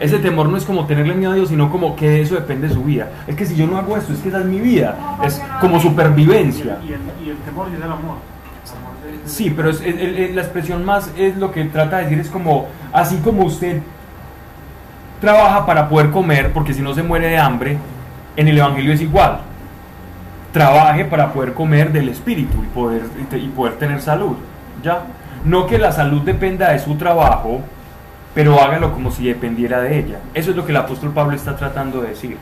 Ese temor no es como tenerle miedo a Dios, sino como que de eso depende de su vida. Es que si yo no hago esto, es que esa es mi vida. Es como Y supervivencia. el, y el, y el temor es el amor. Sí, pero es, es- es- la expresión más es lo que trata de decir es como, así como usted trabaja para poder comer, porque si no se muere de hambre, en el Evangelio es igual. Trabaje para poder comer del Espíritu y poder, y poder tener salud. ¿Ya? No que la salud dependa de su trabajo, pero hágalo como si dependiera de ella. Eso es lo que el apóstol Pablo está tratando de decir.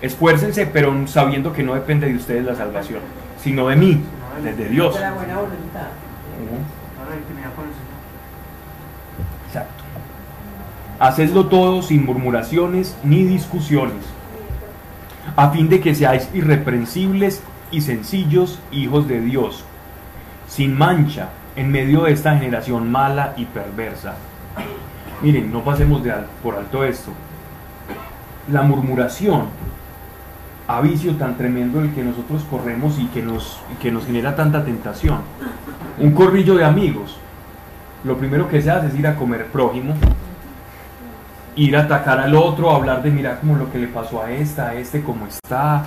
Esfuércense, pero sabiendo que no depende de ustedes la salvación, sino de mí, desde Dios. De la buena voluntad. Exacto. Hacedlo todo sin murmuraciones ni discusiones, a fin de que seáis irreprensibles y sencillos hijos de Dios, sin mancha en medio de esta generación mala y perversa. Miren, no pasemos de al- por alto esto. La murmuración, a vicio tan tremendo el que nosotros corremos y que nos, y que nos genera tanta tentación. Un corrillo de amigos, lo primero que se hace es ir a comer prójimo, ir a atacar al otro, hablar de mira como lo que le pasó a esta, a este, cómo está.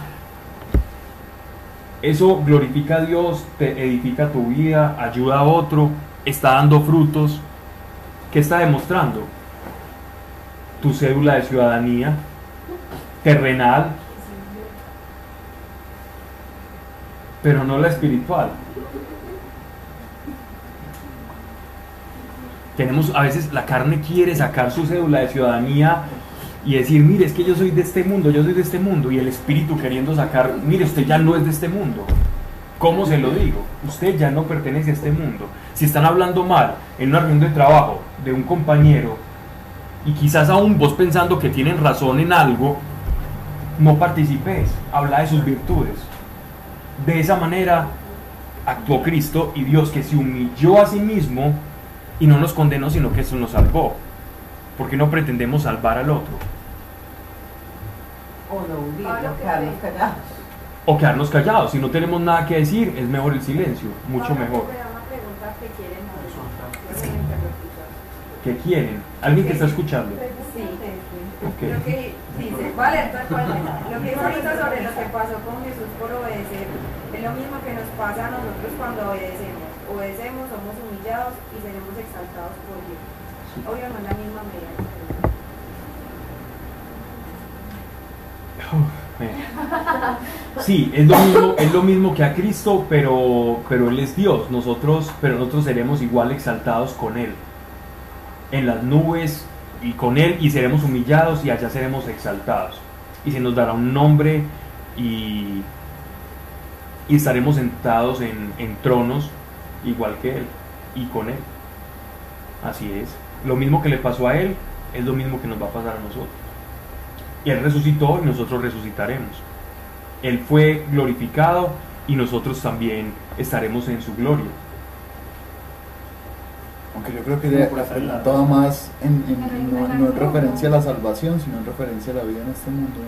Eso glorifica a Dios, te edifica tu vida, ayuda a otro, está dando frutos. ¿Qué está demostrando? Tu cédula de ciudadanía terrenal. pero no la espiritual. Tenemos, a veces la carne quiere sacar su cédula de ciudadanía y decir, mire, es que yo soy de este mundo, yo soy de este mundo, y el espíritu queriendo sacar, mire, usted ya no es de este mundo. ¿Cómo se lo digo? Usted ya no pertenece a este mundo. Si están hablando mal en una reunión de trabajo de un compañero, y quizás aún vos pensando que tienen razón en algo, no participes, habla de sus virtudes. De esa manera actuó Cristo y Dios que se humilló a sí mismo y no nos condenó, sino que eso nos salvó. Porque no pretendemos salvar al otro. O no o quedarnos callados. O quedarnos callados. Si no tenemos nada que decir, es mejor el silencio, mucho mejor. ¿Qué quieren? ¿Alguien que está escuchando? Sí. Ok. Lo que dice, tal cual, lo que dice ahorita sobre lo que pasó con Jesús por obedecer, es lo mismo que nos pasa a nosotros cuando obedecemos. Obedecemos, somos humillados y seremos exaltados por Dios. Obvio no es la misma medida. Sí, es lo mismo, es lo mismo que a Cristo, pero, pero Él es Dios. Nosotros, pero nosotros seremos igual exaltados con Él. En las nubes y con Él y seremos humillados y allá seremos exaltados. Y se nos dará un nombre y, y estaremos sentados en, en tronos igual que Él y con Él. Así es. Lo mismo que le pasó a Él es lo mismo que nos va a pasar a nosotros. Y Él resucitó y nosotros resucitaremos. Él fue glorificado y nosotros también estaremos en su gloria. Aunque yo creo que va más en, en- no, no en referencia a la salvación, sino en referencia a la vida en este mundo.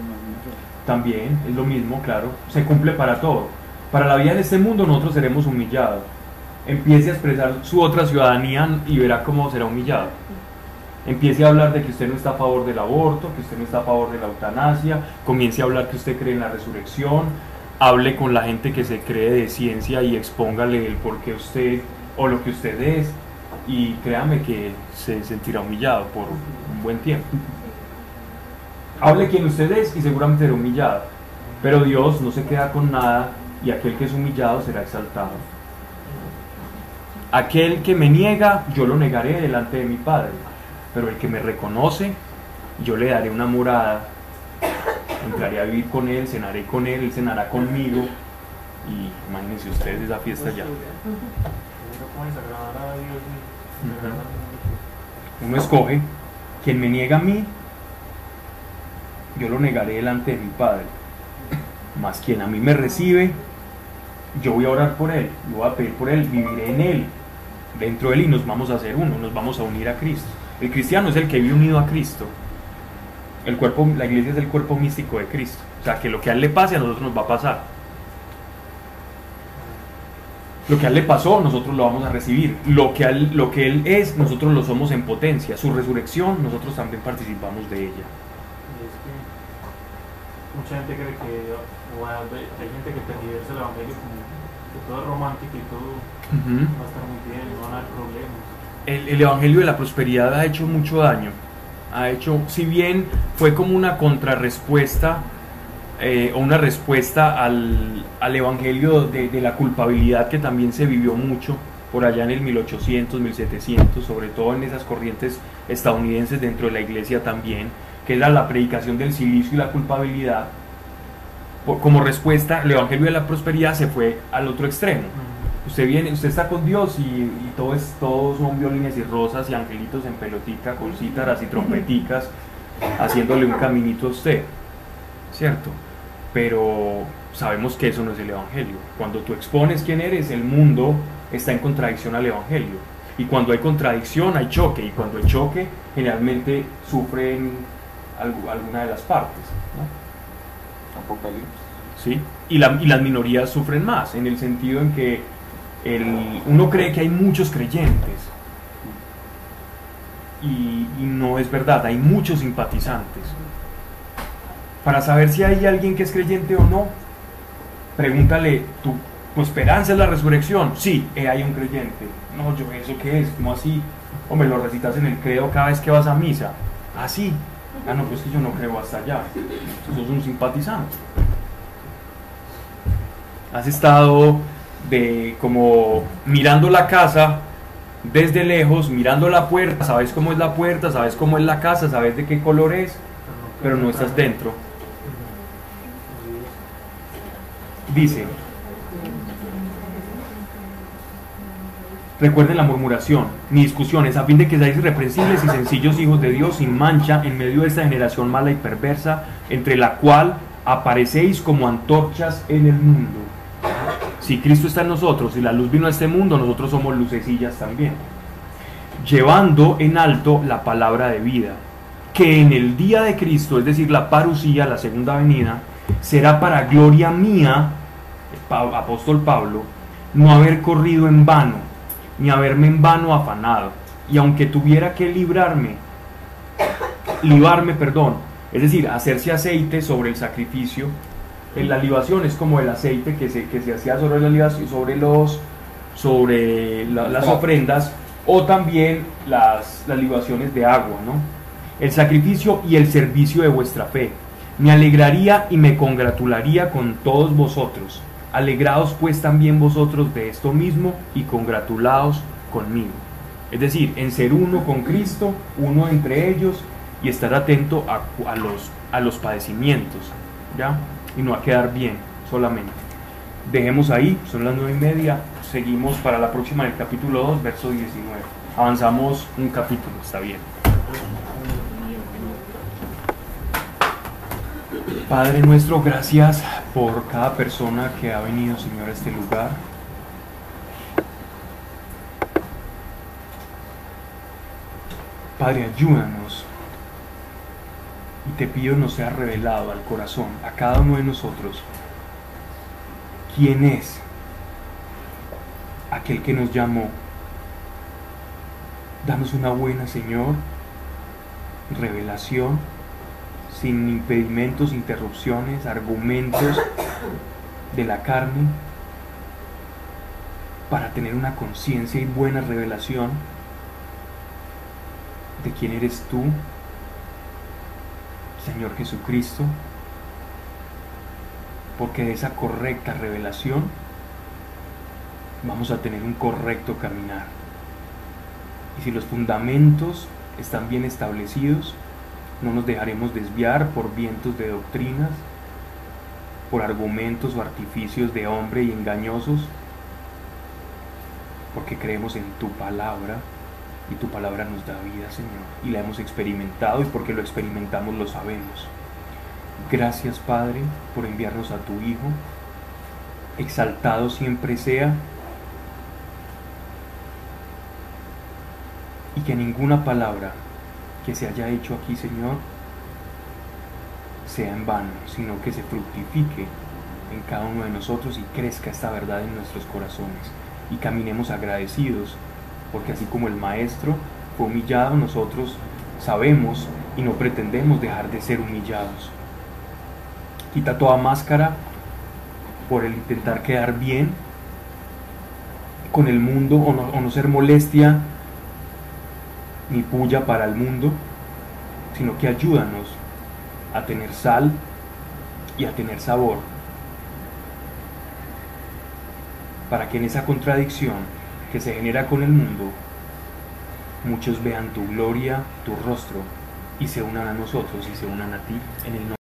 También es lo mismo, claro, se cumple para todo. Para la vida en este mundo nosotros seremos humillados. Empiece a expresar su otra ciudadanía y verá cómo será humillado. Empiece a hablar de que usted no está a favor del aborto, que usted no está a favor de la eutanasia, comience a hablar que usted cree en la resurrección, hable con la gente que se cree de ciencia y expóngale el por qué usted o lo que usted es y créame que se sentirá humillado por un buen tiempo. Hable quien usted es y seguramente será humillado, pero Dios no se queda con nada y aquel que es humillado será exaltado. Aquel que me niega, yo lo negaré delante de mi Padre, pero el que me reconoce, yo le daré una morada, entraré a vivir con él, cenaré con él, él cenará conmigo. Y imagínense ustedes esa fiesta ya. ¿Cómo desagradar a Dios y desagradar al mundo? Uno escoge, quien me niega a mí, yo lo negaré delante de mi Padre. Mas quien a mí me recibe, yo voy a orar por él, yo voy a pedir por él, viviré en él, dentro de él y nos vamos a hacer uno, nos vamos a unir a Cristo. El cristiano es el que vive unido a Cristo. El cuerpo, la iglesia es el cuerpo místico de Cristo. O sea, que lo que a él le pase a nosotros nos va a pasar. Lo que a él le pasó, nosotros lo vamos a recibir. Lo que, él, lo que él es, nosotros lo somos en potencia. Su resurrección, nosotros también participamos de ella. Y es que mucha gente cree que, hay gente que el evangelio como que todo es romántico y todo va a estar muy bien, no van a haber problemas. el, el Evangelio de la Prosperidad ha hecho mucho daño. Ha hecho, si bien fue como una contrarrespuesta eh, o una respuesta al, al Evangelio de, de la culpabilidad que también se vivió mucho por allá en el 1800, 1700, sobre todo en esas corrientes estadounidenses dentro de la iglesia también, que era la predicación del silicio y la culpabilidad. Por- como respuesta, el Evangelio de la Prosperidad se fue al otro extremo. Usted viene, usted está con Dios y, y todo es, todos son violines y rosas y angelitos en pelotica con cítaras y trompeticas haciéndole un caminito a usted, ¿cierto? Pero sabemos que eso no es el Evangelio. Cuando tú expones quién eres, el mundo está en contradicción al Evangelio. Y cuando hay contradicción, hay choque. Y cuando hay choque, generalmente sufren algu- alguna de las partes. ¿no? Apocalipsis. ¿sí? Y, la- y las minorías sufren más, en el sentido en que el- uno cree que hay muchos creyentes y, no es verdad, hay muchos simpatizantes. Para saber si hay alguien que es creyente o no, pregúntale, ¿tu, esperanza es la resurrección? Sí, eh, hay un creyente. No, yo, ¿eso qué es? ¿Cómo así? Hombre, lo recitas en el credo cada vez que vas a misa. Ah, sí. Ah, no, pues que yo no creo hasta allá. Eso es un simpatizante. Has estado de como mirando la casa desde lejos, mirando la puerta, sabes cómo es la puerta, sabes cómo es la casa, sabes de qué color es, pero no estás dentro. Dice, recuerden la murmuración, ni discusiones, a fin de que seáis irreprensibles y sencillos hijos de Dios sin mancha en medio de esta generación mala y perversa, entre la cual aparecéis como antorchas en el mundo. Si Cristo está en nosotros y la luz vino a este mundo, nosotros somos lucecillas también. Llevando en alto la palabra de vida, que en el día de Cristo, es decir, la parucía, la segunda venida, será para gloria mía, apóstol Pablo, no haber corrido en vano, ni haberme en vano afanado. Y aunque tuviera que librarme, libarme, perdón, es decir, hacerse aceite sobre el sacrificio. En la libación es como el aceite que se, que se hacía sobre, la libación, sobre, los, sobre las ofrendas o también las, las libaciones de agua, ¿no? El sacrificio y el servicio de vuestra fe. Me alegraría y me congratularía con todos vosotros. Alegraos pues también vosotros de esto mismo y congratulaos conmigo. Es decir, en ser uno con Cristo, uno entre ellos y estar atento a, los, a los padecimientos, ¿ya? Y no a quedar bien solamente. Dejemos ahí, son las nueve y media, seguimos para la próxima del capítulo 2, verso 19. Avanzamos un capítulo, está bien. Padre nuestro, gracias por cada persona que ha venido, Señor, a este lugar. Padre, ayúdanos y te pido nos sea revelado al corazón, a cada uno de nosotros, quién es aquel que nos llamó. Danos una buena, Señor, revelación, sin impedimentos, interrupciones, argumentos de la carne, para tener una conciencia y buena revelación de quién eres tú Señor Jesucristo, porque de esa correcta revelación vamos a tener un correcto caminar. Y si los fundamentos están bien establecidos, no nos dejaremos desviar por vientos de doctrinas, por argumentos o artificios de hombre y engañosos, porque creemos en tu palabra y tu palabra nos da vida, Señor, y la hemos experimentado y porque lo experimentamos lo sabemos. Gracias, Padre, por enviarnos a tu Hijo. Exaltado siempre sea y que ninguna palabra que se haya hecho aquí, Señor, sea en vano, sino que se fructifique en cada uno de nosotros y crezca esta verdad en nuestros corazones y caminemos agradecidos porque así como el Maestro fue humillado, nosotros sabemos y no pretendemos dejar de ser humillados. Quita toda máscara por el intentar quedar bien con el mundo o no, o no ser molestia ni puya para el mundo, sino que ayúdanos a tener sal y a tener sabor, para que en esa contradicción que se genera con el mundo, muchos vean tu gloria, tu rostro, y se unan a nosotros y se unan a ti en el nombre